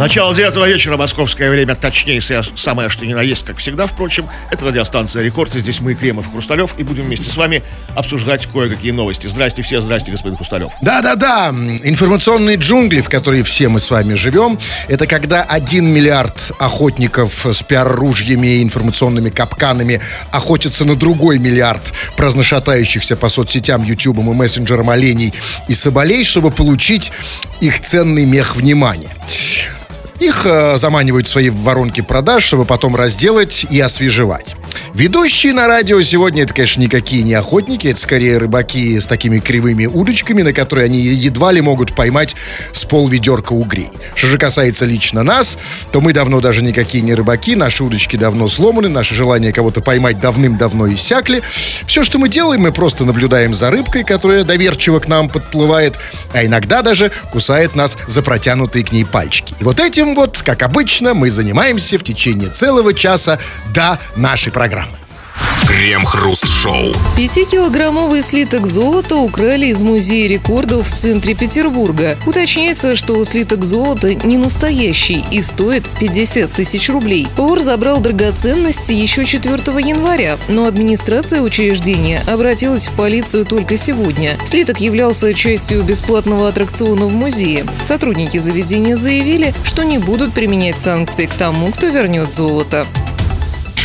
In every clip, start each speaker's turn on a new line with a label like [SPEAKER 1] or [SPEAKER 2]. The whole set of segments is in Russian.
[SPEAKER 1] Начало девятого вечера, московское время, точнее, самое что ни на есть, как всегда, впрочем. Это радиостанция «Рекорд», и здесь мы, Кремов, Хрусталев, и будем вместе с вами обсуждать кое-какие новости. Здрасте все, здрасте, господин Хрусталев.
[SPEAKER 2] Да-да-да, информационные джунгли, в которые все мы с вами живем, это когда один миллиард охотников с пиар-ружьями и информационными капканами охотятся на другой миллиард праздношатающихся по соцсетям, ютубам и мессенджерам оленей и соболей, чтобы получить их ценный мех внимания. Их э, заманивают в свои воронки продаж, чтобы потом разделать и освежевать. Ведущие на радио сегодня это, конечно, никакие не охотники, это скорее рыбаки с такими кривыми удочками, на которые они едва ли могут поймать с полведерка угрей. Что же касается лично нас, то мы давно даже никакие не рыбаки, наши удочки давно сломаны, наши желания кого-то поймать давным-давно иссякли. Все, что мы делаем, мы просто наблюдаем за рыбкой, которая доверчиво к нам подплывает, а иногда даже кусает нас за протянутые к ней пальчики. И вот этим вот, как обычно, мы занимаемся в течение целого часа до нашей программы.
[SPEAKER 3] Крем-хруст-шоу.
[SPEAKER 4] Пятикилограммовый слиток золота украли из музея рекордов в центре Петербурга. Уточняется, что слиток золота не настоящий и стоит 50 тысяч рублей. Вор забрал драгоценности еще 4 января, но администрация учреждения обратилась в полицию только сегодня. Слиток являлся частью бесплатного аттракциона в музее. Сотрудники заведения заявили, что не будут применять санкции к тому, кто вернет золото.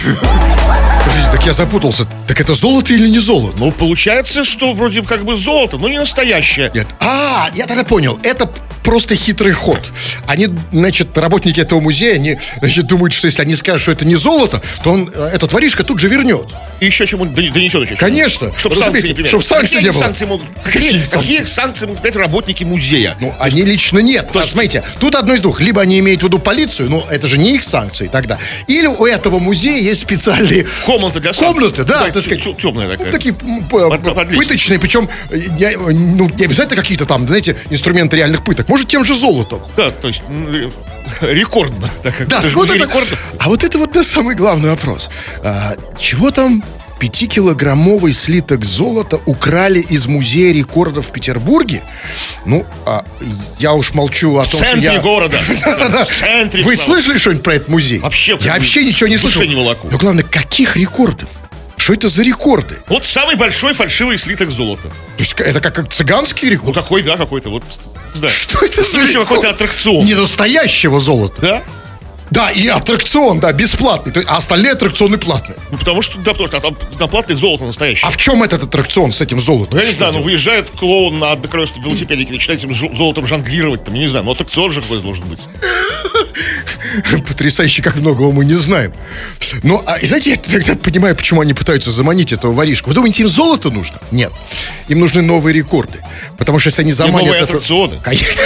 [SPEAKER 2] Подождите, так я запутался. Так это золото или не золото?
[SPEAKER 1] Ну, получается, что вроде как бы золото, но не настоящее.
[SPEAKER 2] Нет. А, я тогда понял. Это просто хитрый ход. Они, значит, работники этого музея, они, значит, думают, что если они скажут, что это не золото, то он, э, этот воришка тут же вернет.
[SPEAKER 1] И еще чему донесет еще.
[SPEAKER 2] Конечно.
[SPEAKER 1] Чтобы санкции не
[SPEAKER 2] Чтобы санкций не было.
[SPEAKER 1] Санкции могут, какие, какие, санкции? какие санкции могут принять работники музея?
[SPEAKER 2] Ну, они есть, лично нет. То есть... а, смотрите, тут одно из двух. Либо они имеют в виду полицию, ну, это же не их санкции тогда. Или у этого музея есть специальные...
[SPEAKER 1] Комнаты для санкций.
[SPEAKER 2] Комнаты, да. так сказать,
[SPEAKER 1] темная такая.
[SPEAKER 2] Ну, такие пыточные, причем не, ну, не обязательно какие-то там, знаете, инструменты реальных пыток. Может, тем же золотом.
[SPEAKER 1] Да, то есть рекордно. Так как
[SPEAKER 2] да, вот это, а вот это вот да, самый главный вопрос. А, чего там Пятикилограммовый слиток золота украли из музея рекордов в Петербурге. Ну, а, я уж молчу о том,
[SPEAKER 1] что
[SPEAKER 2] я...
[SPEAKER 1] города. В центре
[SPEAKER 2] Вы слышали что-нибудь про этот музей?
[SPEAKER 1] Вообще.
[SPEAKER 2] Я вообще ничего не слышал.
[SPEAKER 1] не волоку.
[SPEAKER 2] Но главное, каких рекордов? Что это за рекорды?
[SPEAKER 1] Вот самый большой фальшивый слиток золота. То
[SPEAKER 2] есть это как, как цыганский рекорд?
[SPEAKER 1] Ну такой, да, какой-то вот.
[SPEAKER 2] Да. Что это за
[SPEAKER 1] какой-то аттракцион?
[SPEAKER 2] Не настоящего золота.
[SPEAKER 1] Да?
[SPEAKER 2] Да, и аттракцион, да, бесплатный. То есть, а остальные аттракционы платные.
[SPEAKER 1] Ну, потому что, да, потому что там на платных золото настоящее.
[SPEAKER 2] А в чем этот аттракцион с этим золотом?
[SPEAKER 1] Ну, я не знаю, ну, выезжает клоун на одноколесном велосипедике, начинает этим золотом жонглировать, там, я не знаю, но аттракцион же какой-то должен быть.
[SPEAKER 2] Потрясающе, как многого мы не знаем. Ну, а, и знаете, я тогда понимаю, почему они пытаются заманить этого воришку. Вы думаете, им золото нужно? Нет. Им нужны новые рекорды. Потому что если они заманят... И
[SPEAKER 1] новые это... аттракционы.
[SPEAKER 2] Конечно.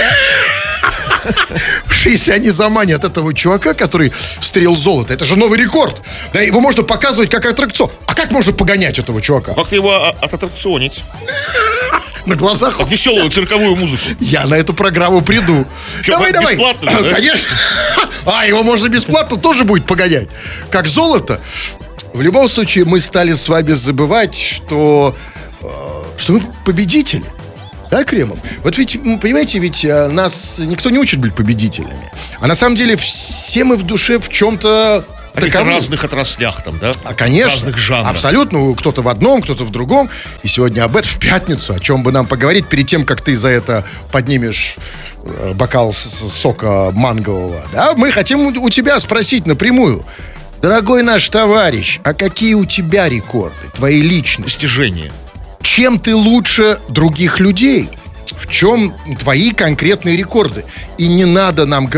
[SPEAKER 2] Если они заманят этого чувака, который стрел золото, это же новый рекорд. Да, его можно показывать как аттракцион. А как можно погонять этого чувака?
[SPEAKER 1] Как его а, аттракционить?
[SPEAKER 2] На глазах.
[SPEAKER 1] Как веселую цирковую музыку.
[SPEAKER 2] Я на эту программу приду.
[SPEAKER 1] Что, давай, давай. Бесплатно,
[SPEAKER 2] да? Конечно. А, его можно бесплатно тоже будет погонять. Как золото. В любом случае, мы стали с вами забывать, что, э, что мы победители. Да, Кремов? Вот ведь, понимаете, ведь э, нас никто не учит быть победителями. А на самом деле все мы в душе в чем-то
[SPEAKER 1] в разных отраслях там, да?
[SPEAKER 2] А, конечно.
[SPEAKER 1] Разных жанров.
[SPEAKER 2] Абсолютно. Кто-то в одном, кто-то в другом. И сегодня об этом в пятницу, о чем бы нам поговорить перед тем, как ты за это поднимешь э, бокал сока мангового. Да? Мы хотим у тебя спросить напрямую. Дорогой наш товарищ, а какие у тебя рекорды, твои личные?
[SPEAKER 1] Достижения
[SPEAKER 2] чем ты лучше других людей? В чем твои конкретные рекорды? И не надо нам...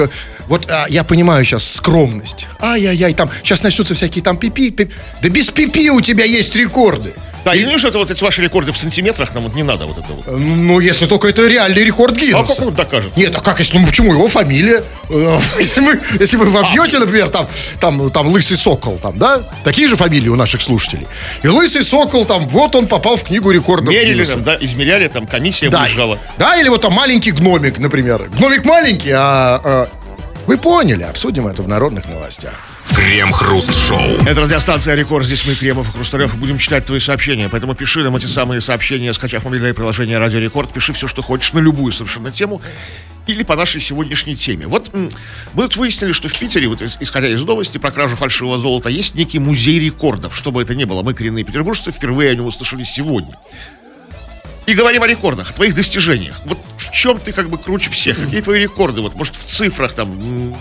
[SPEAKER 2] Вот а, я понимаю сейчас скромность. Ай-яй-яй, там сейчас начнутся всякие там пипи, пипи. Да без пипи у тебя есть рекорды.
[SPEAKER 1] Да, и не что это вот эти ваши рекорды в сантиметрах, нам вот не надо вот это вот.
[SPEAKER 2] Ну, если только это реальный рекорд Гиннесса.
[SPEAKER 1] А как он докажет?
[SPEAKER 2] Нет, а как, если, ну почему, его фамилия? Э, если мы, если вы вобьете, а, например, там, там, там Лысый Сокол, там, да? Такие же фамилии у наших слушателей. И Лысый Сокол, там, вот он попал в книгу рекордов
[SPEAKER 1] Мерили
[SPEAKER 2] Гиннесса.
[SPEAKER 1] там, да, измеряли, там, комиссия да, выезжала.
[SPEAKER 2] Да, или вот там маленький гномик, например. Гномик маленький, а, а вы поняли, обсудим это в народных новостях.
[SPEAKER 3] Крем-хруст-шоу.
[SPEAKER 1] Это радиостанция Рекорд. Здесь мы, Кремов и Хрусталев, будем читать твои сообщения. Поэтому пиши нам эти самые сообщения, скачав мобильное приложение Радио Рекорд. Пиши все, что хочешь, на любую совершенно тему. Или по нашей сегодняшней теме. Вот мы тут выяснили, что в Питере, вот ис- исходя из новости про кражу фальшивого золота, есть некий музей рекордов. Что бы это ни было, мы, коренные петербуржцы, впервые о нем услышали сегодня. И говорим о рекордах, о твоих достижениях. Вот в чем ты как бы круче всех? Какие твои рекорды? Вот, может, в цифрах там...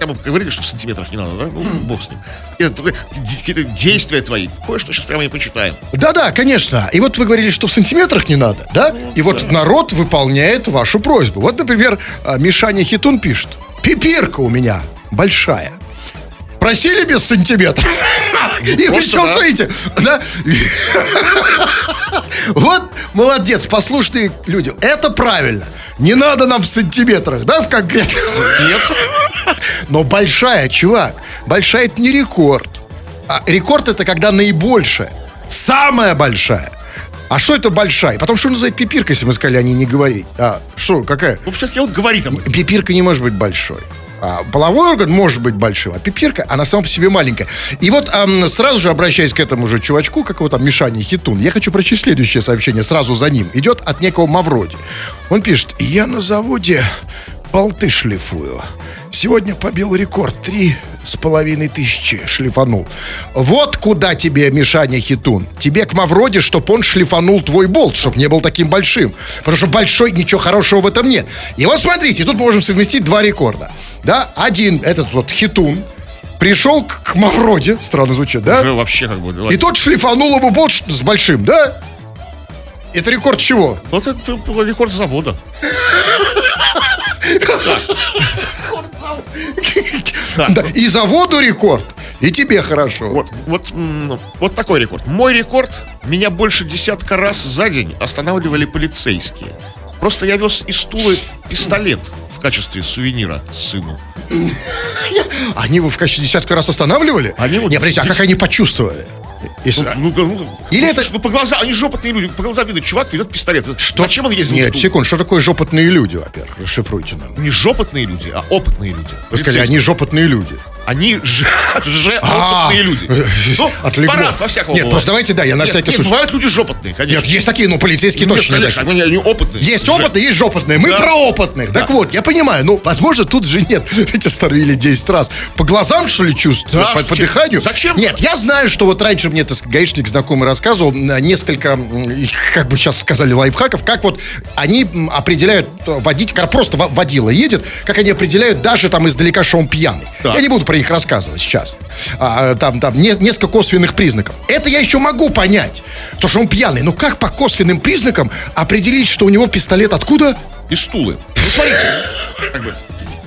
[SPEAKER 1] Там говорили, что в сантиметрах не надо, да? Ну, бог с ним. Это какие-то действия твои. Кое-что сейчас прямо и почитаем.
[SPEAKER 2] Да-да, конечно. И вот вы говорили, что в сантиметрах не надо, да? И вот народ выполняет вашу просьбу. Вот, например, а, Мишаня Хитун пишет. Пипирка у меня большая. Просили без сантиметров. И
[SPEAKER 1] да.
[SPEAKER 2] смотрите, да? Вот молодец, послушные люди. Это правильно. Не надо нам в сантиметрах, да, в конкретно.
[SPEAKER 1] Нет?
[SPEAKER 2] Но большая, чувак, большая это не рекорд. А рекорд это когда наибольшая, самая большая. А что это большая? Потом что называют пипиркой, если мы сказали о ней не говорить? А, что, какая?
[SPEAKER 1] Ну, все-таки вот говорит.
[SPEAKER 2] Пипирка не может быть большой. А половой орган может быть большим, а пипирка, она сама по себе маленькая. И вот ам, сразу же обращаясь к этому же чувачку, как его там, Мишане Хитун, я хочу прочесть следующее сообщение сразу за ним. Идет от некого Мавроди. Он пишет, я на заводе болты шлифую. Сегодня побил рекорд. Три с половиной тысячи шлифанул. Вот куда тебе, Мишаня Хитун. Тебе к Мавроди, чтоб он шлифанул твой болт, чтоб не был таким большим. Потому что большой, ничего хорошего в этом нет. И вот смотрите, тут мы можем совместить два рекорда. Да, один, этот вот Хитун, пришел к, к Мавроди, странно звучит, да?
[SPEAKER 1] Уже вообще как бы...
[SPEAKER 2] И тот шлифанул ему болт с большим, да? Это рекорд чего?
[SPEAKER 1] Вот это рекорд завода.
[SPEAKER 2] Да, и заводу рекорд, и тебе хорошо.
[SPEAKER 1] Вот, вот, вот такой рекорд. Мой рекорд. Меня больше десятка раз за день останавливали полицейские. Просто я вез из стула пистолет в качестве сувенира сыну.
[SPEAKER 2] Они его в качестве десятка раз останавливали?
[SPEAKER 1] Они вот
[SPEAKER 2] Не, подождите, а как они почувствовали? Если-
[SPEAKER 1] Ну, ну, ну,
[SPEAKER 2] Или
[SPEAKER 1] ну,
[SPEAKER 2] это-
[SPEAKER 1] Ну, по глазам, они же опытные люди. По глазам видно, чувак ведет пистолет.
[SPEAKER 2] Что?
[SPEAKER 1] Зачем он ездил
[SPEAKER 2] Нет, секунд, что такое жопотные люди, во-первых? Расшифруйте нам.
[SPEAKER 1] Не жопотные люди, а опытные люди.
[SPEAKER 2] Вы сказали, они жопотные люди.
[SPEAKER 1] Они же, же
[SPEAKER 2] А,
[SPEAKER 1] опытные люди. Ну,
[SPEAKER 2] Отлегло.
[SPEAKER 1] по-раз, во всякого
[SPEAKER 2] Нет, просто давайте, да, я на всякий случай.
[SPEAKER 1] бывают люди жопотные, конечно.
[SPEAKER 2] Нет, есть такие, ну, полицейские
[SPEAKER 1] Нет,
[SPEAKER 2] точно не
[SPEAKER 1] конечно, они, они опытные.
[SPEAKER 2] Есть опытные, есть жопотные. Мы
[SPEAKER 1] Да.
[SPEAKER 2] про опытных. Так
[SPEAKER 1] Да.
[SPEAKER 2] вот, я понимаю, ну, возможно, тут же нет. Эти остановили 10 раз. По глазам, что ли, чувствую?
[SPEAKER 1] Да,
[SPEAKER 2] по, по
[SPEAKER 1] зачем?
[SPEAKER 2] дыханию?
[SPEAKER 1] Зачем?
[SPEAKER 2] Нет, я знаю, что вот раньше мне, так сказать, гаишник знакомый рассказывал м, несколько, м, как бы сейчас сказали, лайфхаков, как вот они м, определяют, э, водить, просто во- водила едет, как они определяют даже там издалека, что он пьяный.
[SPEAKER 1] Так.
[SPEAKER 2] Я не буду про них рассказывать сейчас. А, там, там, не- несколько косвенных признаков. Это я еще могу понять, то, что он пьяный. Но как по косвенным признакам определить, что у него пистолет откуда?
[SPEAKER 1] Из стулы. Ну, смотрите, как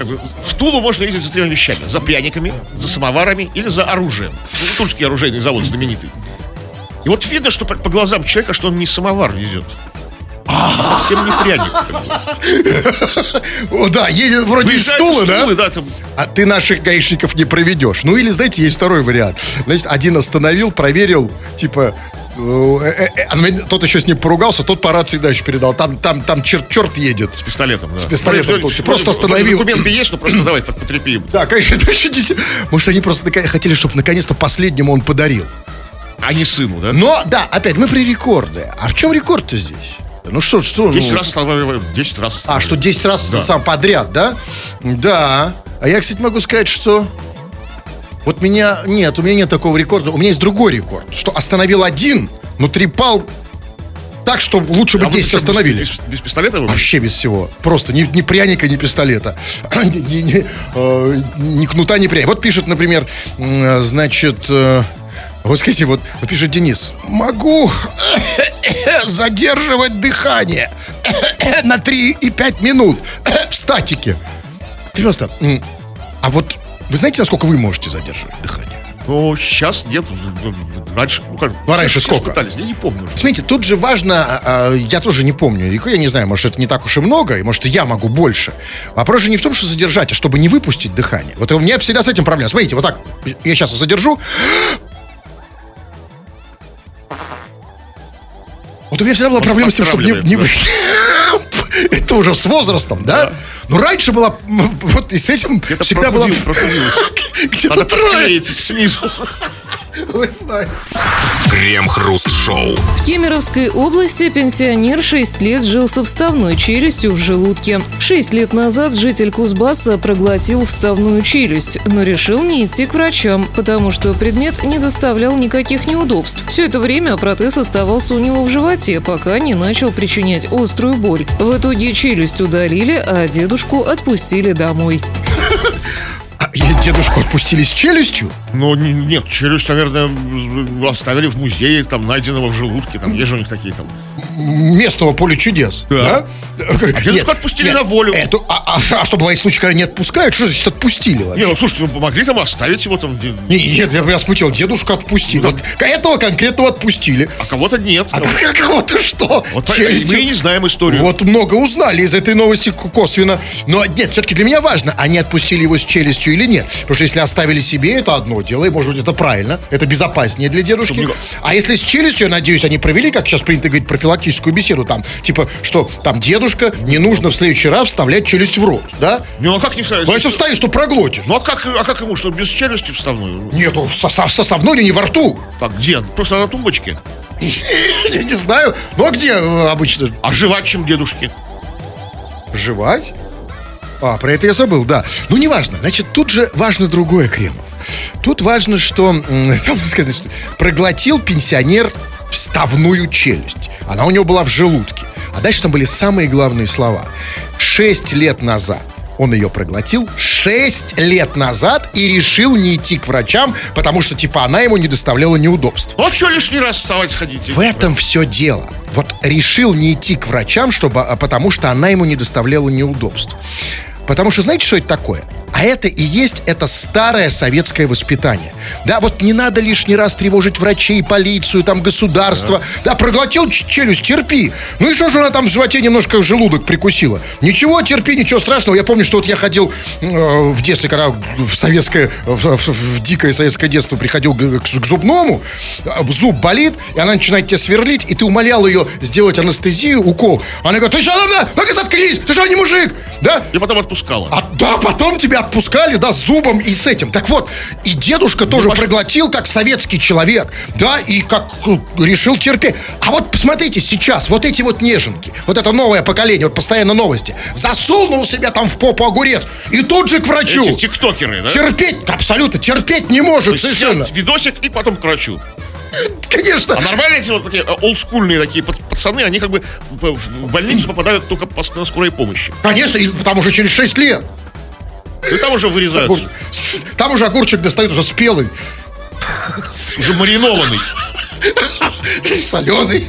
[SPEAKER 1] бы, в Тулу можно ездить за тремя вещами. За пряниками, за самоварами или за оружием. Ну, Тульский оружейный завод знаменитый. И вот видно, что по, по глазам человека, что он не самовар везет. Совсем не пряник.
[SPEAKER 2] О, да, едет вроде из
[SPEAKER 1] Выезжает
[SPEAKER 2] стула,
[SPEAKER 1] из
[SPEAKER 2] да?
[SPEAKER 1] стула, да, там,
[SPEAKER 2] А ты наших гаишников не проведешь. Ну или, знаете, есть второй вариант. Значит, один остановил, проверил, типа... э, э, э, а мне- тот еще с ним поругался, тот по рации дальше передал. Там, там, там черт, черт едет.
[SPEAKER 1] с пистолетом. Да. С
[SPEAKER 2] пистолетом получше. Просто остановил.
[SPEAKER 1] Документы есть, но просто давай под- потрепи ему.
[SPEAKER 2] Да, конечно, десять- Может, они просто хотели, чтобы наконец-то последнему он подарил.
[SPEAKER 1] А не сыну, да?
[SPEAKER 2] Но, да, опять, мы при рекорды. А в чем рекорд-то здесь? Ну что, что? ну-
[SPEAKER 1] 10 раз останавливаю, 10 раз
[SPEAKER 2] А, что 10 раз
[SPEAKER 1] Да.
[SPEAKER 2] сам подряд, да? Да. А я, кстати, могу сказать, что... Вот меня... Нет, у меня нет такого рекорда. У меня есть другой рекорд. Что остановил один, но трепал так, что лучше бы
[SPEAKER 1] А вы
[SPEAKER 2] 10
[SPEAKER 1] что, без-
[SPEAKER 2] остановили.
[SPEAKER 1] Без, без пистолета вы?
[SPEAKER 2] Вообще без всего. Просто ни, ни пряника, ни пистолета. ни, ни- э, ни кнута, ни пряника. Вот пишет, например, э, значит... э, вот скажите, вот, вот пишет Денис. Могу задерживать дыхание на 3 и 5 минут в статике. М, А вот вы знаете, насколько вы можете задерживать дыхание?
[SPEAKER 1] Ну, сейчас нет. ну, Раньше, ну как?
[SPEAKER 2] А раньше
[SPEAKER 1] все
[SPEAKER 2] сколько?
[SPEAKER 1] пытались, я не помню уже.
[SPEAKER 2] Смотрите, тут же важно, а, я тоже не помню, я не знаю, может, это не так уж и много, и может, я могу больше. Вопрос же не в том, что задержать, а чтобы не выпустить дыхание. Вот у меня всегда с этим проблема. Смотрите, вот так, я сейчас задержу. Вот у меня всегда была проблема с тем, чтобы не... не вы- Это уже с возрастом, да? Но раньше была, вот и с этим
[SPEAKER 1] Это
[SPEAKER 2] всегда была... Где-то
[SPEAKER 1] Надо подклеить снизу.
[SPEAKER 3] Крем-хруст-шоу.
[SPEAKER 4] В Кемеровской области пенсионер 6 лет жил со вставной челюстью в желудке. 6 лет назад житель Кузбасса проглотил вставную челюсть, но решил не идти к врачам, потому что предмет не доставлял никаких неудобств. Все это время протез оставался у него в животе, пока не начал причинять острую боль. В итоге челюсть удалили, а дедушку отпустили домой.
[SPEAKER 2] А, дедушку отпустили с челюстью?
[SPEAKER 1] Ну, не- нет, челюсть, наверное, оставили в музее, там, найденного в желудке, там, есть же у них такие там.
[SPEAKER 2] местного поля чудес.
[SPEAKER 1] Да.
[SPEAKER 2] Да?
[SPEAKER 1] А дедушку отпустили на волю.
[SPEAKER 2] Эту, а, а, а что, бывает случай, когда не отпускают? Что значит отпустили вообще?
[SPEAKER 1] Не, ну, слушайте, ну, помогли там оставить его там,
[SPEAKER 2] Не, нет, я, я смутил, дедушку отпустили. Вот этого конкретного отпустили.
[SPEAKER 1] а кого-то нет.
[SPEAKER 2] А как- кого-то что?
[SPEAKER 1] Вот
[SPEAKER 2] Челюстью?
[SPEAKER 1] мы не знаем историю.
[SPEAKER 2] Вот много узнали из этой новости косвенно. Но нет, все-таки для меня важно, они отпустили его с челюстью или нет. Потому что если оставили себе, это одно дело, и может быть это правильно, это безопаснее для дедушки.
[SPEAKER 1] Чтоб не-
[SPEAKER 2] А если с челюстью, я надеюсь, они провели, как сейчас принято говорить, профилактическую беседу там, типа, что там дедушка, не нужно в следующий раз вставлять челюсть в рот, да?
[SPEAKER 1] Ну, а как не ставить?
[SPEAKER 2] Ну, а если вставишь, то проглотишь.
[SPEAKER 1] Ну, а как, а как ему, что, без челюсти вставную?
[SPEAKER 2] Нет, ну, состав, составной или не во рту.
[SPEAKER 1] Так, где? Просто на тумбочке.
[SPEAKER 2] Я не знаю. Ну, а где э, обычно?
[SPEAKER 1] А жевать чем дедушки?
[SPEAKER 2] Жевать? А, про это я забыл, да. Ну, неважно. Значит, тут же важно другое, Кремов. Тут важно, что, там сказать, что проглотил пенсионер вставную челюсть. Она у него была в желудке. А дальше там были самые главные слова. Шесть лет назад он ее проглотил 6 лет назад и решил не идти к врачам, потому что, типа, она ему не доставляла неудобств.
[SPEAKER 1] Ну, что лишний раз вставать сходить?
[SPEAKER 2] В этом все дело. Вот решил не идти к врачам, чтобы, а, потому что она ему не доставляла неудобств. Потому что знаете, что это такое? А это и есть это старое советское воспитание. Да, вот не надо лишний раз тревожить врачей, полицию, там, государство. Да, проглотил ч- челюсть, терпи. Ну и что же она там в животе немножко желудок прикусила? Ничего, терпи, ничего страшного. Я помню, что вот я ходил э, в детстве, когда в советское, в, в- в дикое советское детство приходил к, к- к зубному, а, зуб болит, и она начинает тебя сверлить, и ты умолял ее сделать анестезию, укол. Она говорит, ты что, ну-ка заткнись, ты что, не мужик? Да?
[SPEAKER 1] И потом отпускала.
[SPEAKER 2] А, да, потом тебя отпускали, да, с зубом и с этим. Так вот, и дедушка тоже
[SPEAKER 1] пош-
[SPEAKER 2] проглотил как советский человек, да, и как э, решил терпеть. А вот посмотрите сейчас, вот эти вот неженки, вот это новое поколение, вот постоянно новости, засунул себя там в попу огурец, и тут же к врачу.
[SPEAKER 1] Эти тиктокеры, да?
[SPEAKER 2] Терпеть, абсолютно, терпеть не может совершенно.
[SPEAKER 1] видосик и потом к врачу.
[SPEAKER 2] Конечно.
[SPEAKER 1] А нормальные эти вот такие э, олдскульные такие пацаны, они как бы в в больницу попадают только пос- на скорой помощи.
[SPEAKER 2] Конечно, и потому что через 6 лет.
[SPEAKER 1] И там уже вырезают,
[SPEAKER 2] Огур- Там уже огурчик достают уже спелый,
[SPEAKER 1] уже маринованный.
[SPEAKER 2] соленый.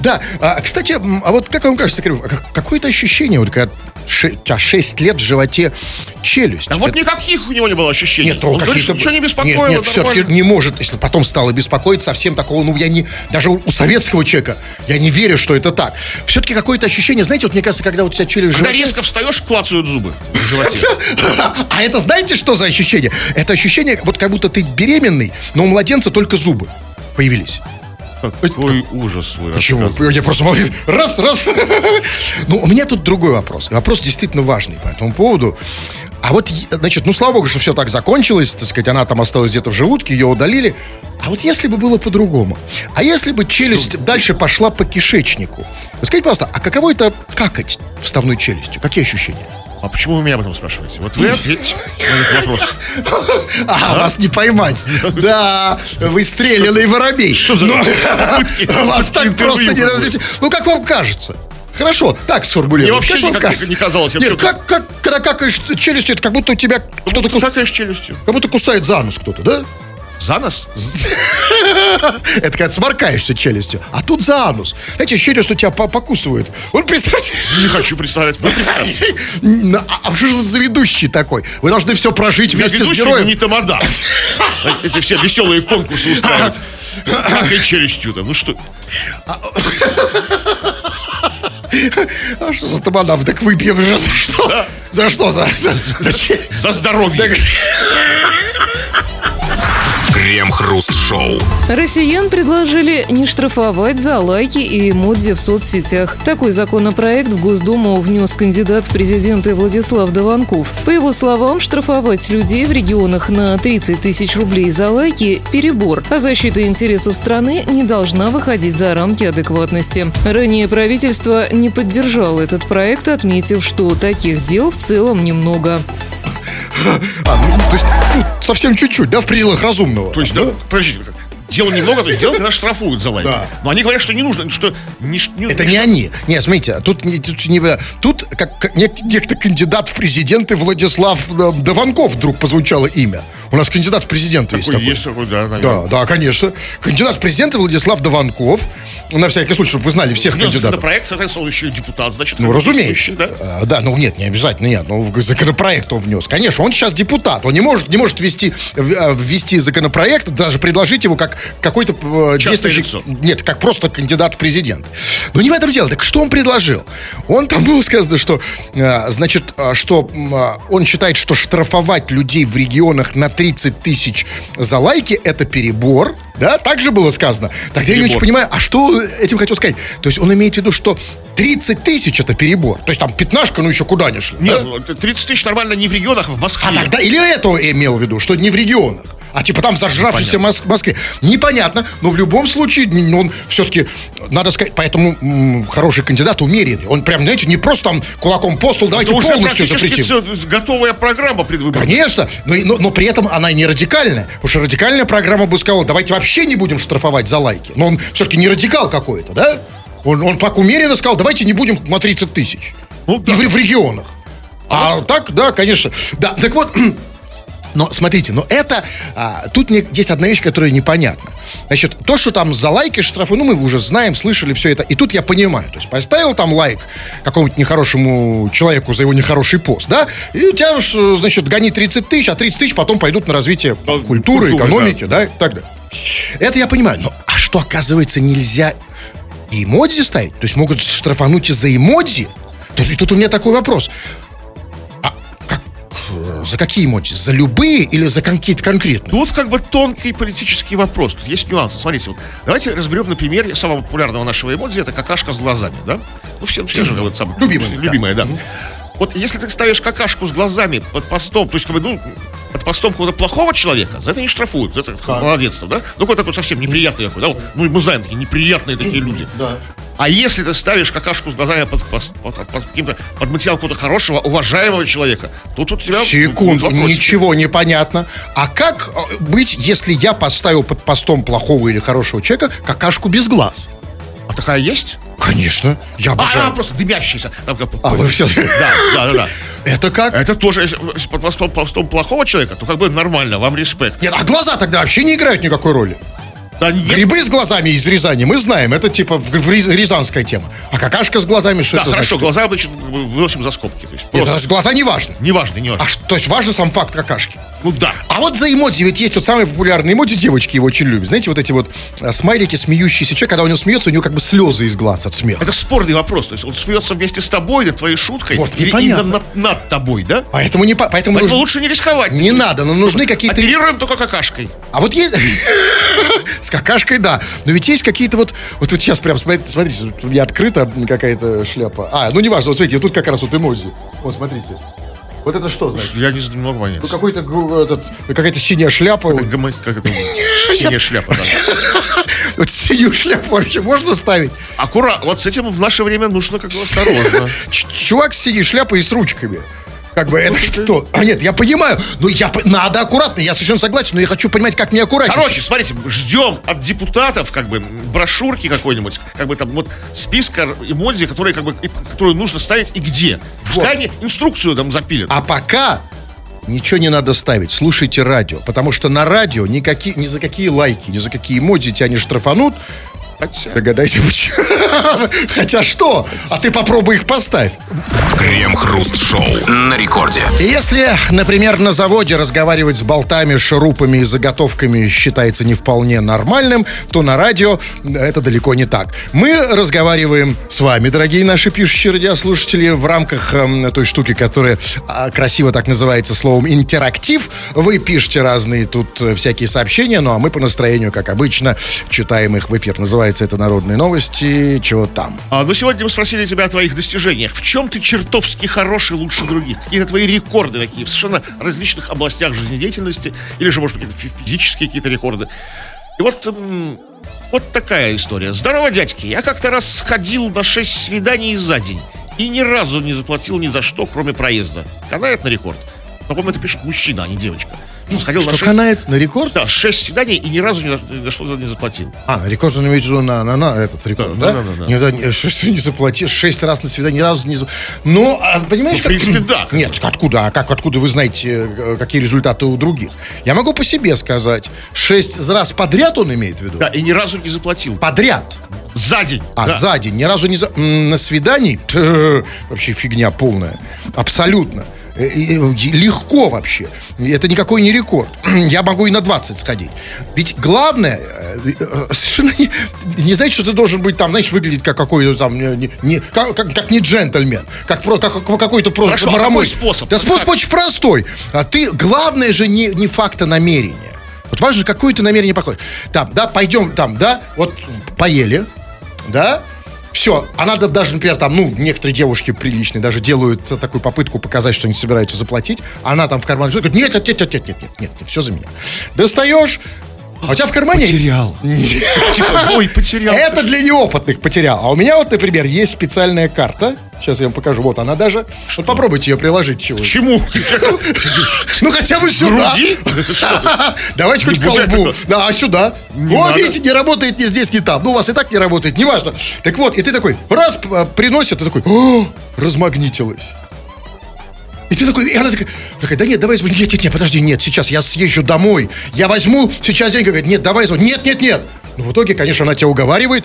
[SPEAKER 2] Да, а, кстати, а вот как вам кажется, а как- какое-то ощущение, вот когда ше- у тебя 6 лет в животе челюсть.
[SPEAKER 1] А вот
[SPEAKER 2] Это-
[SPEAKER 1] никаких у него не было ощущений.
[SPEAKER 2] Нет, ну,
[SPEAKER 1] Он говорит, что ничего не беспокоило.
[SPEAKER 2] Нет, нет, все-таки не может. Если потом стало беспокоить, совсем такого, ну, я не... Даже у, у советского человека, я не верю, что это так. Все-таки какое-то ощущение, знаете, вот мне кажется, когда у тебя челюсть
[SPEAKER 1] Когда
[SPEAKER 2] животе...
[SPEAKER 1] резко встаешь, клацают зубы в животе.
[SPEAKER 2] А это знаете, что за ощущение? Это ощущение, вот как будто ты беременный, но у младенца только зубы появились.
[SPEAKER 1] Какой ужас свой.
[SPEAKER 2] Почему? Я просто молчу. Раз, раз. Ну, у меня тут другой вопрос. Вопрос действительно важный по этому поводу. А вот, значит, ну, слава богу, что все так закончилось, так сказать, она там осталась где-то в желудке, ее удалили. А вот если бы было по-другому? А если бы челюсть дальше пошла по кишечнику? Скажите, пожалуйста, а каково это какать вставной челюстью? Какие ощущения?
[SPEAKER 1] А почему вы меня об этом спрашиваете? Вот вы ответьте на этот вопрос.
[SPEAKER 2] А, вас не поймать. Да, вы стреляный воробей. Что
[SPEAKER 1] за
[SPEAKER 2] Вас
[SPEAKER 1] попытки
[SPEAKER 2] так
[SPEAKER 1] интервью
[SPEAKER 2] просто не развести. Ну, как вам кажется? Хорошо, так сформулируем.
[SPEAKER 1] Мне вообще
[SPEAKER 2] Как
[SPEAKER 1] никак не-
[SPEAKER 2] кажется?
[SPEAKER 1] не казалось,
[SPEAKER 2] Нет, как, как, когда какаешь челюстью, это как будто у тебя кто-то
[SPEAKER 1] Кто
[SPEAKER 2] кус-
[SPEAKER 1] такая с челюстью?
[SPEAKER 2] как будто кусает за нос кто-то, да?
[SPEAKER 1] За нос?
[SPEAKER 2] Это когда сморкаешься челюстью. А тут за анус. Знаете, ощущение, что тебя по- покусывают. Вот представьте.
[SPEAKER 1] Не хочу представлять. Вы представьте.
[SPEAKER 2] А а что же вы за ведущий такой? Вы должны все прожить вместе с героем.
[SPEAKER 1] не тамада. Эти все веселые конкурсы устраивают. Как и челюстью там. Ну что?
[SPEAKER 2] А что за тамадав? Так выпьем же. За что? За что? За, за, За
[SPEAKER 1] здоровье.
[SPEAKER 3] Крем-хруст-шоу.
[SPEAKER 4] Россиян предложили не штрафовать за лайки и эмодзи в соцсетях. Такой законопроект в Госдуму внес кандидат в президенты Владислав Дованков. По его словам, штрафовать людей в регионах на 30 тысяч рублей за лайки – перебор, а защита интересов страны не должна выходить за рамки адекватности. Ранее правительство не поддержало этот проект, отметив, что таких дел в целом немного.
[SPEAKER 2] А, ну, то есть, ну, совсем чуть-чуть, да, в пределах разумного.
[SPEAKER 1] То есть, да, подождите, как- дело немного, то есть дело, когда штрафуют за лайки.
[SPEAKER 2] Да.
[SPEAKER 1] Но они говорят, что не нужно, что... Не, не-
[SPEAKER 2] Это
[SPEAKER 1] не
[SPEAKER 2] не они. Не, смотрите, тут, не- тут, не, тут как, как нек- некто кандидат в президенты Владислав э, Дованков вдруг прозвучало имя. У нас кандидат в президенты есть
[SPEAKER 1] Такой
[SPEAKER 2] такой.
[SPEAKER 1] есть такой, да, наверное.
[SPEAKER 2] Да, да, конечно. Кандидат в президенты Владислав Дованков. На всякий случай, чтобы вы знали всех
[SPEAKER 1] Внес
[SPEAKER 2] кандидатов.
[SPEAKER 1] законопроект, соответственно, еще и депутат, значит.
[SPEAKER 2] Ну, разумеется.
[SPEAKER 1] да?
[SPEAKER 2] А, да, ну нет, не обязательно, нет. Ну, в законопроект он внес. Конечно, он сейчас депутат. Он не может, не может ввести, а, ввести законопроект, даже предложить его как какой-то э,
[SPEAKER 1] Частное
[SPEAKER 2] действующий...
[SPEAKER 1] лицо.
[SPEAKER 2] Нет, как просто кандидат в президент. Но не в этом дело. Так что он предложил? Он там было сказано, что, э, значит, э, что он считает, что штрафовать людей в регионах на 30 тысяч за лайки – это перебор. Да, так же было сказано. Тогда я не очень понимаю, а что этим хотел сказать? То есть он имеет в виду, что 30 тысяч это перебор. То есть там пятнашка, ну еще куда ни шли.
[SPEAKER 1] Нет,
[SPEAKER 2] да?
[SPEAKER 1] ну, это 30 тысяч нормально не в регионах, а в Москве.
[SPEAKER 2] А тогда или это имел в виду, что не в регионах. А типа там зажравшийся Мос- Москве. Непонятно, но в любом случае он все-таки, надо сказать, поэтому м, хороший кандидат умеренный. Он прям, знаете, не просто там кулаком по столу, давайте
[SPEAKER 1] уже
[SPEAKER 2] полностью запретим.
[SPEAKER 1] всё, готовая программа предвыборная.
[SPEAKER 2] Конечно, но, но, но при этом она и не радикальная. Потому что радикальная программа бы сказала, давайте вообще не будем штрафовать за лайки. Но он все-таки не радикал какой-то, да? Он, он так умеренно сказал, давайте не будем на 30 тысяч.
[SPEAKER 1] Ну,
[SPEAKER 2] И
[SPEAKER 1] да.
[SPEAKER 2] в, в регионах. А, так, да, конечно. Да, так вот, но смотрите, но это, а, тут мне есть одна вещь, которая непонятна. Значит, то, что там за лайки штрафы, ну, мы уже знаем, слышали все это, и тут я понимаю. То есть поставил там лайк какому-нибудь нехорошему человеку за его нехороший пост, да, и у тебя, уж, значит, гони 30 тысяч, а 30 тысяч потом пойдут на развитие культуры,
[SPEAKER 1] культуры,
[SPEAKER 2] экономики, да. и так далее. Это я понимаю. Но а что, оказывается, нельзя и эмодзи ставить? То есть могут штрафануть и за эмодзи? И тут у меня такой вопрос. За какие эмодзи? За любые или за какие-то конкретные?
[SPEAKER 1] Тут как бы тонкий политический вопрос. Тут есть нюансы. Смотрите, вот, давайте разберем на примере самого популярного нашего эмодзи. Это какашка с глазами, да? Ну, все, все же вот самое.
[SPEAKER 2] Любимая, да.
[SPEAKER 1] Любимая, да. Вот если ты ставишь какашку с глазами под постом, то есть, как бы, ну, под постом какого-то плохого человека, за это не штрафуют. За это молодец, да? Ну, какой такой совсем неприятный такой, да? Вот, Ну, мы знаем, такие неприятные такие люди.
[SPEAKER 2] Да.
[SPEAKER 1] А если ты ставишь какашку с глазами под, пос- под, под каким-то, под материал какого-то хорошего, уважаемого человека, то тут у тебя...
[SPEAKER 2] Секунду, ничего не понятно. А как э, быть, если я поставил под постом плохого или хорошего человека какашку без глаз?
[SPEAKER 1] А такая есть?
[SPEAKER 2] Конечно, я обожаю.
[SPEAKER 1] а, просто дымящийся. Там как-
[SPEAKER 2] А, вы все...
[SPEAKER 1] Да, да, да, да.
[SPEAKER 2] Это как?
[SPEAKER 1] Это тоже, если под постом, постом плохого человека, то как бы нормально, вам респект.
[SPEAKER 2] Нет, а глаза тогда вообще не играют никакой роли.
[SPEAKER 1] Да нет,
[SPEAKER 2] Грибы с глазами из Рязани мы знаем, это типа в- в рязанская тема. А какашка с глазами, что
[SPEAKER 1] да,
[SPEAKER 2] это
[SPEAKER 1] хорошо,
[SPEAKER 2] значит?
[SPEAKER 1] глаза значит, выносим за скобки. То есть
[SPEAKER 2] Нет,
[SPEAKER 1] просто
[SPEAKER 2] значит, глаза не важно.
[SPEAKER 1] неважно, неважно.
[SPEAKER 2] А ш- то есть важен сам факт какашки.
[SPEAKER 1] Ну да.
[SPEAKER 2] А вот за эмодзи, ведь есть вот самый популярный эмодзи, девочки его очень любят. Знаете, вот эти вот а, смайлики, смеющиеся человек, когда у него смеется, у него как бы слезы из глаз от смеха.
[SPEAKER 1] Это спорный вопрос. То есть он смеется вместе с тобой над твоей шуткой
[SPEAKER 2] Вот,
[SPEAKER 1] или
[SPEAKER 2] непонятно.
[SPEAKER 1] именно над, над тобой, да?
[SPEAKER 2] Поэтому не по- поэтому,
[SPEAKER 1] Поэтому
[SPEAKER 2] нужно-
[SPEAKER 1] лучше не рисковать.
[SPEAKER 2] не надо, но нужны какие-то.
[SPEAKER 1] Оперируем только какашкой.
[SPEAKER 2] А вот есть с какашкой, да. Но ведь есть какие-то вот вот вот сейчас прям смотрите, смотрите, вот у меня открыта какая-то шляпа. А, ну неважно, вот смотрите, вот тут как раз вот эмодзи. Вот смотрите. Вот это что значит?
[SPEAKER 1] Я не, могу понять.
[SPEAKER 2] Ну какой-то этот, какая-то синяя шляпа. Вот,
[SPEAKER 1] Гомо- Как это? Синяя шляпа, да.
[SPEAKER 2] вот синюю шляпу вообще можно ставить?
[SPEAKER 1] Аккуратно. Вот с этим в наше время нужно как бы осторожно.
[SPEAKER 2] Чувак с синей шляпой и с ручками. Как бы это что? А нет, я понимаю. Ну я надо аккуратно, я совершенно согласен, но я хочу понимать, как мне аккуратнее.
[SPEAKER 1] Короче, смотрите, ждем от депутатов как бы брошюрки какой-нибудь, как бы там вот списка эмодзи, которые как бы которую нужно ставить и где. Пускай они инструкцию там запилят.
[SPEAKER 2] А пока ничего не надо ставить. Слушайте радио. Потому что на радио никакие, ни за какие лайки, ни за какие эмодзи тебя не штрафанут.
[SPEAKER 1] Хотя...
[SPEAKER 2] Догадайся, почему. Хотя что? А ты попробуй их поставь.
[SPEAKER 3] Крем-хруст-шоу на рекорде.
[SPEAKER 2] Если, например, на заводе разговаривать с болтами, шурупами и заготовками считается не вполне нормальным, то на радио это далеко не так. Мы разговариваем с вами, дорогие наши пишущие радиослушатели, в рамках э, той штуки, которая э, красиво так называется словом интерактив. Вы пишете разные тут э, всякие сообщения, ну а мы по настроению, как обычно, читаем их в эфир. Называется это «Народные новости». Чего там?
[SPEAKER 1] А, ну, сегодня мы спросили тебя о твоих достижениях. В чем ты чертовски хороший лучше других? Какие-то твои рекорды такие в совершенно различных областях жизнедеятельности? Или же, может, какие-то фи- физические какие-то рекорды? И вот, вот такая история. Здорово, дядьки. Я как-то раз сходил на 6 свиданий за день. И ни разу не заплатил ни за что, кроме проезда. Канает на рекорд? Но, по-моему, это пишет мужчина, а не девочка. Ну, сходил на
[SPEAKER 2] Что
[SPEAKER 1] 6...
[SPEAKER 2] канает на рекорд?
[SPEAKER 1] Да, 6 свиданий и ни разу ни за, что не заплатил.
[SPEAKER 2] А, на рекорд он имеет в виду на, на, на этот рекорд,
[SPEAKER 1] Да,
[SPEAKER 2] да?
[SPEAKER 1] да, да, да.
[SPEAKER 2] Не, за- не, что, не заплатил, шесть раз на свидание, ни разу не за- Ну, а, понимаешь,
[SPEAKER 1] Ну, в принципе, да.
[SPEAKER 2] Нет, откуда, а как, откуда вы знаете, э, какие результаты у других? Я могу по себе сказать. Шесть раз подряд он имеет в виду?
[SPEAKER 1] Да, и ни разу не заплатил.
[SPEAKER 2] Подряд.
[SPEAKER 1] За день.
[SPEAKER 2] А
[SPEAKER 1] Да.
[SPEAKER 2] за день ни разу не за... На свидании? Ть, вообще фигня полная. Абсолютно. Э, э, Легко вообще. Это никакой не рекорд. Я могу и на 20 сходить. Ведь главное, э, совершенно не, не значит, что ты должен быть там, знаешь, выглядеть как какой-то там, не, не- как, как- как не джентльмен, как, про, как, как какой-то просто
[SPEAKER 1] Хорошо, а
[SPEAKER 2] марамой.
[SPEAKER 1] какой способ?
[SPEAKER 2] Да способ
[SPEAKER 1] как?
[SPEAKER 2] очень простой. А ты, главное же не, не факта намерения. Вот важно, какое ты намерение походишь. Там, да, пойдем там, да, вот поели, да, все, она а даже, например, там, ну, некоторые девушки приличные даже делают такую попытку показать, что они собираются заплатить, она там в карман говорит, нет, нет, нет, нет, нет, нет, нет, все за меня. Достаешь, а у тебя в кармане...
[SPEAKER 1] Потерял. Типа, ой, потерял.
[SPEAKER 2] Это для неопытных потерял. А у меня вот, например, есть специальная карта. Сейчас я вам покажу. Вот она даже. Вот попробуйте ее приложить чего.
[SPEAKER 1] Почему?
[SPEAKER 2] Ну хотя бы сюда.
[SPEAKER 1] Груди? Что
[SPEAKER 2] Давайте хоть колбу. Да, а сюда. О, видите, не работает ни здесь, ни там. Ну, у вас и так не работает, неважно. Так вот, и ты такой, раз приносит, ты такой. И ты такой, и она такая, такая, да нет, давай нет, нет, нет, подожди, нет, сейчас я съезжу домой, я возьму сейчас деньги, говорит, нет, давай нет, нет, нет. Ну, в итоге, конечно, она тебя уговаривает,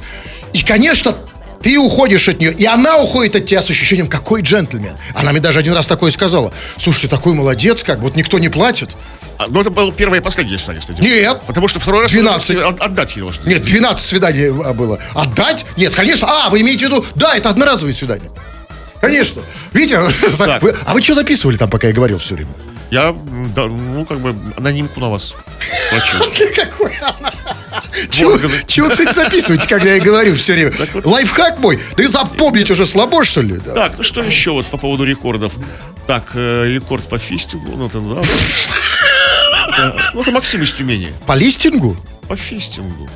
[SPEAKER 2] и, конечно, ты уходишь от нее, и она уходит от тебя с ощущением, какой джентльмен. Она мне даже один раз такое сказала. Слушайте, такой молодец, как, вот никто не платит.
[SPEAKER 1] А, Ну, это было первое и последнее свидание, кстати.
[SPEAKER 2] Нет.
[SPEAKER 1] Потому что второй раз...
[SPEAKER 2] 12.
[SPEAKER 1] вы от- Отдать ей должны.
[SPEAKER 2] Нет, 12 свиданий а, было. Отдать? Нет, конечно. А, вы имеете в виду, да, это одноразовые свидания. Конечно. За-
[SPEAKER 1] Так.
[SPEAKER 2] вы- а вы что записывали там, пока я говорил все время?
[SPEAKER 1] Я, да, ну, как бы, анонимку на вас плачу.
[SPEAKER 2] Какой она? Чего, чего, кстати, записываете, когда я говорю все время? Лайфхак мой? Да запомнить уже слабо, что ли?
[SPEAKER 1] Так, ну что еще вот по поводу рекордов? Так, э, рекорд по фистингу, ну, это, да. Ну, это Максим из Тюмени.
[SPEAKER 2] По листингу?
[SPEAKER 1] По фистингу.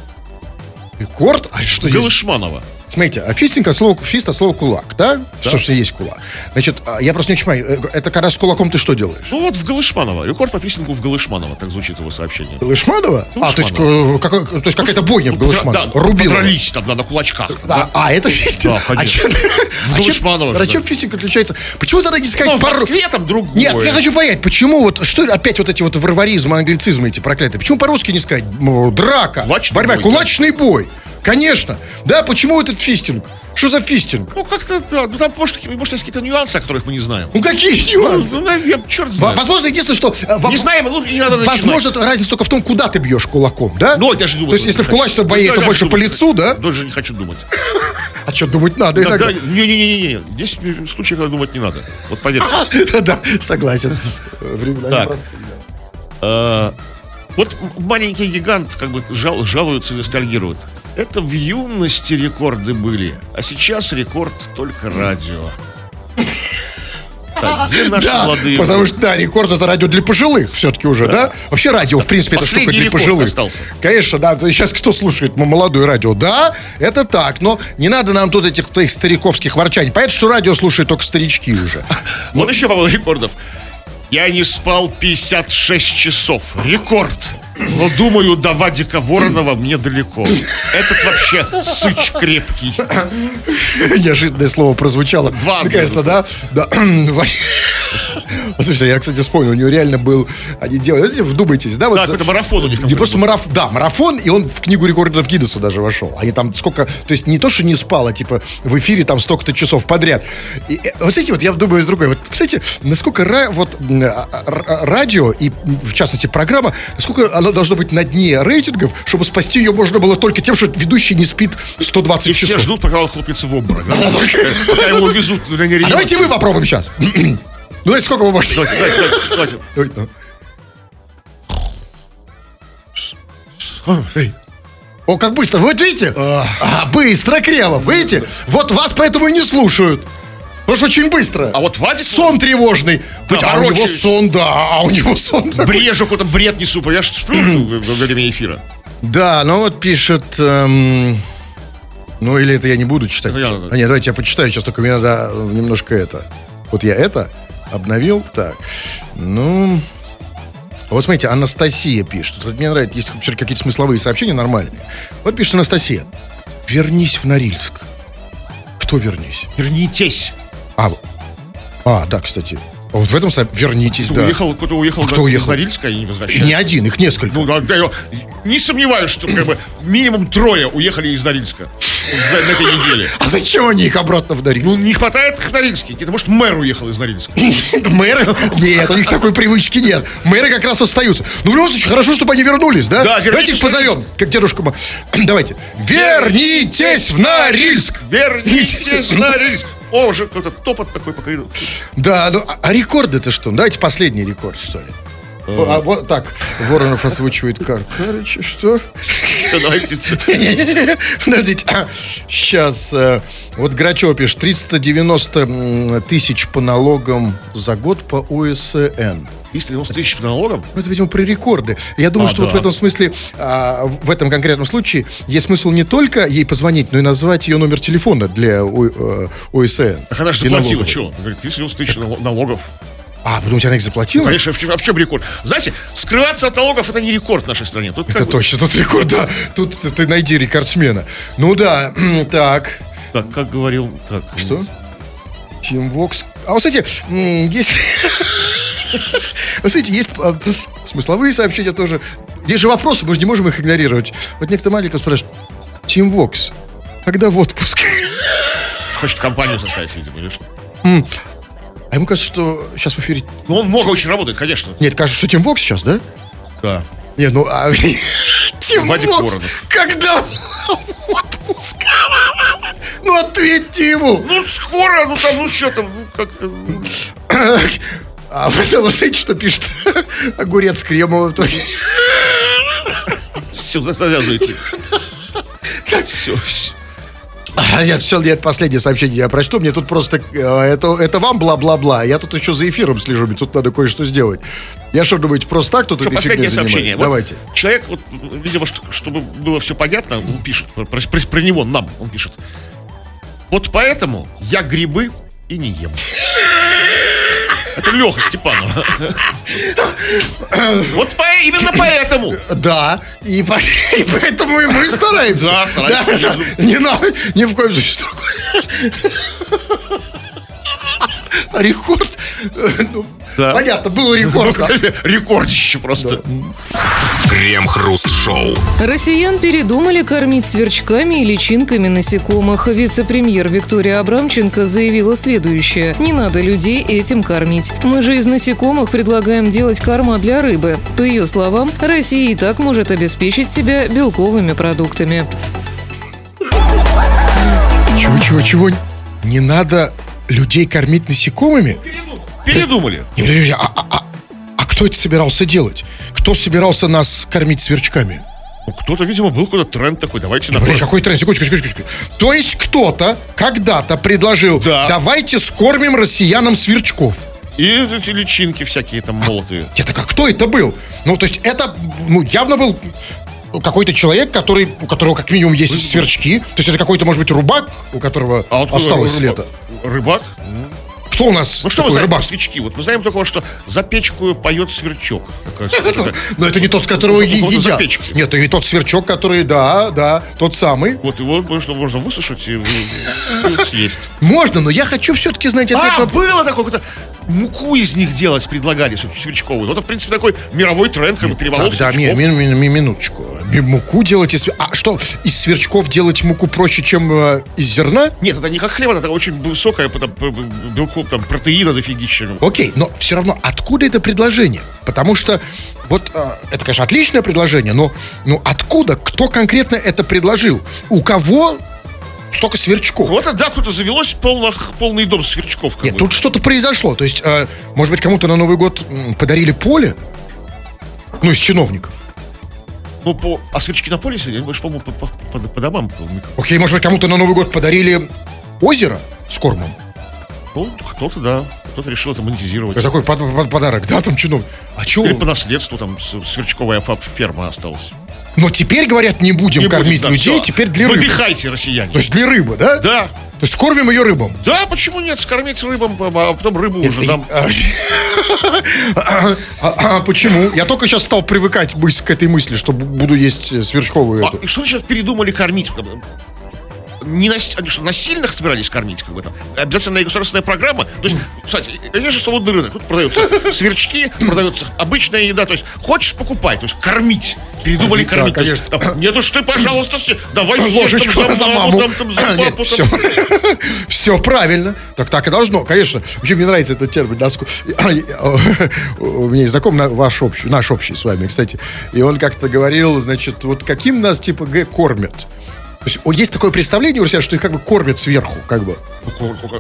[SPEAKER 2] Рекорд? А что?
[SPEAKER 1] Голышманова.
[SPEAKER 2] Смотрите, а фистинг от слова, fist от слова кулак, да? Собственно, есть кулак. Значит, а, я просто не понимаю, э, это когда с кулаком ты что делаешь?
[SPEAKER 1] Ну, вот в Голышманова. Рекорд по фистингу в Голышманова. Так звучит его сообщение.
[SPEAKER 2] Галышманова? А, то есть, э, какой- то есть какая-то бойня в Галышманово.
[SPEAKER 1] Да,
[SPEAKER 2] Рубилово.
[SPEAKER 1] подрались там, да, на кулачках.
[SPEAKER 2] А, а, это фистинг?
[SPEAKER 1] Да, конечно.
[SPEAKER 2] А чем, а чем,
[SPEAKER 1] Галышманово же,
[SPEAKER 2] а чем
[SPEAKER 1] да.
[SPEAKER 2] фистинг отличается? Почему тогда не
[SPEAKER 1] Ну,
[SPEAKER 2] сказать
[SPEAKER 1] в
[SPEAKER 2] пару...
[SPEAKER 1] Москве там другое.
[SPEAKER 2] Нет, я хочу понять, почему вот, что опять вот эти вот варваризмы, англицизмы эти проклятые, почему по-русски не сказать драка, борьба, кулачный бой? Конечно. Да, почему этот фистинг? Что за фистинг?
[SPEAKER 1] Ну, как-то, да, ну, там, может, может, есть какие-то нюансы, о которых мы не знаем.
[SPEAKER 2] Ну, какие
[SPEAKER 1] Ну,
[SPEAKER 2] нюансы?
[SPEAKER 1] ну, я черт знает.
[SPEAKER 2] Возможно, единственное, что... э,
[SPEAKER 1] Не знаем, лучше не надо начинать.
[SPEAKER 2] Возможно, разница только в том, куда ты бьешь кулаком, да?
[SPEAKER 1] Ну, я же думаю.
[SPEAKER 2] То есть, если в кулачном бою, это больше по лицу, да?
[SPEAKER 1] Даже не хочу думать.
[SPEAKER 2] А что думать надо?
[SPEAKER 1] Да, да, Не-не-не-не. Здесь случаи, когда думать не надо. Вот поверьте.
[SPEAKER 2] Да, согласен. Времена непростые.
[SPEAKER 1] Э, Вот маленький гигант как бы жал, жалуется и ностальгирует. Это в юности рекорды были, а сейчас рекорд только радио. Так, где наши
[SPEAKER 2] Да,
[SPEAKER 1] молодые?
[SPEAKER 2] потому что, да, рекорд это радио для пожилых все-таки уже, да? Вообще радио, в принципе, это штука
[SPEAKER 1] Последний
[SPEAKER 2] для пожилых.
[SPEAKER 1] остался.
[SPEAKER 2] Конечно, да. Сейчас кто слушает молодое радио? Да, это так, но не надо нам тут этих твоих стариковских ворчаний. Понятно, что радио слушают только старички уже.
[SPEAKER 1] Вот еще по рекордов. Я не спал 56 часов. Рекорд. Но думаю, до Вадика Воронова мне далеко. Этот вообще сыч крепкий.
[SPEAKER 2] Неожиданное слово прозвучало.
[SPEAKER 1] Два
[SPEAKER 2] Наконец-то, да? Да. Слушайте, я, кстати, вспомнил, у него реально был, они делали, вдумайтесь, да? Вот
[SPEAKER 1] Да, какой-то марафон у них там
[SPEAKER 2] Не просто
[SPEAKER 1] был.
[SPEAKER 2] марафон, да, марафон, и он в книгу рекордов Гиннесса даже вошел. Они там сколько, то есть не то, что не спал, а типа в эфире там столько-то часов подряд. И, э, вот знаете, вот я думаю с другой, вот, кстати, насколько ра- вот м, а, а, радио и, в частности, программа, насколько оно должно быть на дне рейтингов, чтобы спасти ее можно было только тем, что ведущий не спит 120
[SPEAKER 1] И все
[SPEAKER 2] часов.
[SPEAKER 1] ждут, пока он хлопнется в обморок. да? Пока его везут на
[SPEAKER 2] А давайте вы попробуем сейчас. Ну, знаете, сколько вы можете?
[SPEAKER 1] Давайте, давайте, давайте.
[SPEAKER 2] О, как быстро. Вот видите? А, быстро, Кремов. Видите? Вот вас поэтому и не слушают. Потому что очень быстро.
[SPEAKER 1] А вот Вадик
[SPEAKER 2] Сон тревожный.
[SPEAKER 1] Да,
[SPEAKER 2] а у него сон, да. А у него сон.
[SPEAKER 1] брежу какой-то бред несу. Я же сплю во во время эфира.
[SPEAKER 2] Да, ну вот пишет... эм, ну, или это я не буду читать.
[SPEAKER 1] Ну, я-
[SPEAKER 2] А, нет, давайте я почитаю сейчас, только мне надо э, немножко это. Вот я это обновил. Так, ну... Вот смотрите, Анастасия пишет. Вот мне нравится, есть все-таки какие-то смысловые сообщения нормальные. Вот пишет Анастасия. Вернись в Норильск. Кто вернись?
[SPEAKER 1] Вернитесь.
[SPEAKER 2] А, а да, кстати. Вот в этом со- вернитесь,
[SPEAKER 1] Кто
[SPEAKER 2] да.
[SPEAKER 1] уехал, кто уехал
[SPEAKER 2] Кто
[SPEAKER 1] на-
[SPEAKER 2] уехал?
[SPEAKER 1] из Норильска и не
[SPEAKER 2] И
[SPEAKER 1] возвращается.
[SPEAKER 2] не один, их несколько.
[SPEAKER 1] Ну, да, я не сомневаюсь, что как бы минимум трое уехали из Норильска за, на этой неделе.
[SPEAKER 2] А зачем они их обратно в Норильск?
[SPEAKER 1] Ну, не хватает их Норильских. Это может мэр уехал из Норильска.
[SPEAKER 2] Мэры? Нет, у них такой привычки нет. Мэры как раз остаются. Ну, в любом случае, хорошо, чтобы они вернулись, да?
[SPEAKER 1] Да,
[SPEAKER 2] Давайте их
[SPEAKER 1] в
[SPEAKER 2] позовем, как дедушка. Давайте. Вернитесь в Норильск!
[SPEAKER 1] Вернитесь в Норильск. О, уже какой-то топот такой по коридору.
[SPEAKER 2] Да, ну, а- а рекорды-то что? Давайте последний рекорд, что ли. А, вот так, Воронов озвучивает кар. Короче, что?
[SPEAKER 1] Все, давайте.
[SPEAKER 2] Подождите, сейчас. Вот Грачев пишет, 390 м, тысяч по налогам за год по ОСН.
[SPEAKER 1] 390 тысяч по налогам?
[SPEAKER 2] Ну, это, видимо, про рекорды. Я думаю,
[SPEAKER 1] А,
[SPEAKER 2] что вот
[SPEAKER 1] да.
[SPEAKER 2] в этом смысле, а, в этом конкретном случае, есть смысл не только ей позвонить, но и назвать ее номер телефона для О- э, ОСН.
[SPEAKER 1] Так она же заплатила, что? Говорит, 390 тысяч нал- налогов.
[SPEAKER 2] А, вы думаете, она их заплатила?
[SPEAKER 1] Конечно, в чем, а в чем рекорд? Знаете, скрываться от налогов это не рекорд в нашей стране. Тут
[SPEAKER 2] Это точно, тут рекорд, да. Тут ты, ты найди рекордсмена. Ну да, так.
[SPEAKER 1] Так, как говорил. Так,
[SPEAKER 2] Что? Тим Вокс. А вот, кстати, м, Вот, смотрите, есть а, смысловые сообщения тоже. Есть же вопросы, мы же не можем их игнорировать. Вот некто маленький спрашивает, Тим Вокс, когда в отпуск?
[SPEAKER 1] Хочет компанию составить, видимо, или что?
[SPEAKER 2] А ему кажется, что сейчас в эфире...
[SPEAKER 1] Ну, он много очень работает, конечно.
[SPEAKER 2] Нет, кажется, что Тим Вокс сейчас, да?
[SPEAKER 1] Да.
[SPEAKER 2] Нет, ну... а- Тим
[SPEAKER 1] Вадик
[SPEAKER 2] Вокс,
[SPEAKER 1] Воронов.
[SPEAKER 2] когда в отпуск? Ну, ответьте ему!
[SPEAKER 1] Ну, скоро, ну там, ну что там, ну как-то...
[SPEAKER 2] А это, вот знаете, что пишет огурец кремовый?
[SPEAKER 1] Все, завязывайте. Все, все.
[SPEAKER 2] А, Нет, все, нет, последнее сообщение я прочту. Мне тут просто, э, это, это вам бла-бла-бла. Я тут еще за эфиром слежу, мне тут надо кое-что сделать. Я что, думаете, просто так тут
[SPEAKER 1] Что, последнее сообщение. Вот
[SPEAKER 2] Давайте.
[SPEAKER 1] Человек, вот, видимо, что- чтобы было все понятно, он пишет, про, про- про него, нам, он пишет. Вот поэтому я грибы и не ем. Это Леха Степанова. Вот по- именно поэтому.
[SPEAKER 2] Да, и, по- и поэтому и мы стараемся.
[SPEAKER 1] Да, стараемся.
[SPEAKER 2] да. Не надо, ни в коем случае. А Рекорд? э, ну,
[SPEAKER 1] Да.
[SPEAKER 2] Понятно, был рекорд. да.
[SPEAKER 1] Рекордище просто.
[SPEAKER 3] Крем-хруст-шоу.
[SPEAKER 4] Россиян передумали кормить сверчками и личинками насекомых. Вице-премьер Виктория Абрамченко заявила следующее. Не надо людей этим кормить. Мы же из насекомых предлагаем делать корма для рыбы. По ее словам, Россия и так может обеспечить себя белковыми продуктами.
[SPEAKER 2] Чего, чего, чего? Не надо людей кормить насекомыми?
[SPEAKER 1] Передумали.
[SPEAKER 2] Подожди, подожди, а, а- а- а кто это собирался делать? Кто собирался нас кормить сверчками?
[SPEAKER 1] Ну, кто-то, видимо, был какой-то тренд такой. Давайте напротив.
[SPEAKER 2] какой тренд? Секундочку, секундочку. То есть кто-то когда-то предложил,
[SPEAKER 1] Да.
[SPEAKER 2] давайте скормим россиянам сверчков.
[SPEAKER 1] И эти личинки всякие там молотые.
[SPEAKER 2] Это как кто это был? Ну, то есть это, ну, явно был какой-то человек, который, у которого как минимум есть сверчки. То есть это какой-то, может быть, рубак, у которого
[SPEAKER 1] А
[SPEAKER 2] осталось
[SPEAKER 1] рыба-
[SPEAKER 2] лето.
[SPEAKER 1] Рыбак?
[SPEAKER 2] Кто у нас
[SPEAKER 1] Ну что мы
[SPEAKER 2] такой
[SPEAKER 1] знаем
[SPEAKER 2] рыбак?
[SPEAKER 1] про свечки? Вот мы знаем только, что за печку поет сверчок. Такая- такая-
[SPEAKER 2] Но это не тот, которого
[SPEAKER 1] У
[SPEAKER 2] е-
[SPEAKER 1] кого-то за
[SPEAKER 2] едят.
[SPEAKER 1] печкой.
[SPEAKER 2] Нет, и тот сверчок, который, да, да, тот самый.
[SPEAKER 1] Вот его можно, можно высушить и, съесть.
[SPEAKER 2] Можно, но я хочу все-таки знать ответ
[SPEAKER 1] А,
[SPEAKER 2] на...
[SPEAKER 1] было такое какое-то муку из них делать предлагали свер- сверчковую. Ну, это, в принципе, такой мировой тренд, как бы перемолол
[SPEAKER 2] Так, да, ми-
[SPEAKER 1] сверчков.
[SPEAKER 2] ми- ми- минуточку. Ми- Муку делать из... А что, из сверчков делать муку проще, чем э, из зерна?
[SPEAKER 1] Нет, это не как хлеб, это очень высокая там, п- п- белков, там, протеина дофигища.
[SPEAKER 2] Окей, но все равно откуда это предложение? Потому что вот э, это, конечно, отличное предложение, но ну откуда, кто конкретно это предложил? У кого столько сверчков?
[SPEAKER 1] Вот, да, кто-то завелось полно, полный дом сверчков.
[SPEAKER 2] Нет,
[SPEAKER 1] бы.
[SPEAKER 2] тут что-то произошло. То есть, э, может быть, кому-то на Новый год подарили поле? Ну, из чиновников.
[SPEAKER 1] Ну, по... А сверчки на поле сегодня? Больше, по-моему, по, по- по- по домам.
[SPEAKER 2] Окей, может быть, кому-то на Новый год подарили озеро с кормом?
[SPEAKER 1] Ну, кто-то, да. Кто-то решил это монетизировать.
[SPEAKER 2] Это такой под- под- подарок, да, там чиновник. А что?
[SPEAKER 1] Или по наследству там сверчковая ферма осталась.
[SPEAKER 2] Но теперь, говорят, не будем
[SPEAKER 1] Не
[SPEAKER 2] кормить
[SPEAKER 1] да,
[SPEAKER 2] людей,
[SPEAKER 1] всё.
[SPEAKER 2] теперь для рыбы.
[SPEAKER 1] Выдыхайте, россияне.
[SPEAKER 2] То есть для рыбы, да?
[SPEAKER 1] Да.
[SPEAKER 2] То есть кормим ее рыбам.
[SPEAKER 1] Да, почему нет? Скормить рыбам, а потом рыбу уже нам.
[SPEAKER 2] а, а, а почему? Я только сейчас стал привыкать к этой мысли, что бу- буду есть э, сверчковую
[SPEAKER 1] А, и что сейчас передумали кормить? Не нас... Они что, насильных собирались кормить, как бы там? Обязательная государственная программа. То есть, кстати, есть же свободный рынок. Тут продаются сверчки, продается обычная еда. То есть, хочешь, покупай. То есть, кормить. Передумали
[SPEAKER 2] Да,
[SPEAKER 1] кормить. Есть,
[SPEAKER 2] конечно.
[SPEAKER 1] там, Нет уж ты, пожалуйста, се- давай съешь
[SPEAKER 2] Ложечку
[SPEAKER 1] там
[SPEAKER 2] за маму.
[SPEAKER 1] там, там, за
[SPEAKER 2] А, нет,
[SPEAKER 1] папу.
[SPEAKER 2] все.
[SPEAKER 1] там.
[SPEAKER 2] Все правильно. Так так и должно, конечно. Вообще мне нравится этот термин. доску. У меня есть знакомый на- ваш общий, наш общий с вами, кстати. И он как-то говорил, значит, вот каким нас типа Г кормят. То есть есть такое представление у себя, что их как бы кормят сверху, как бы.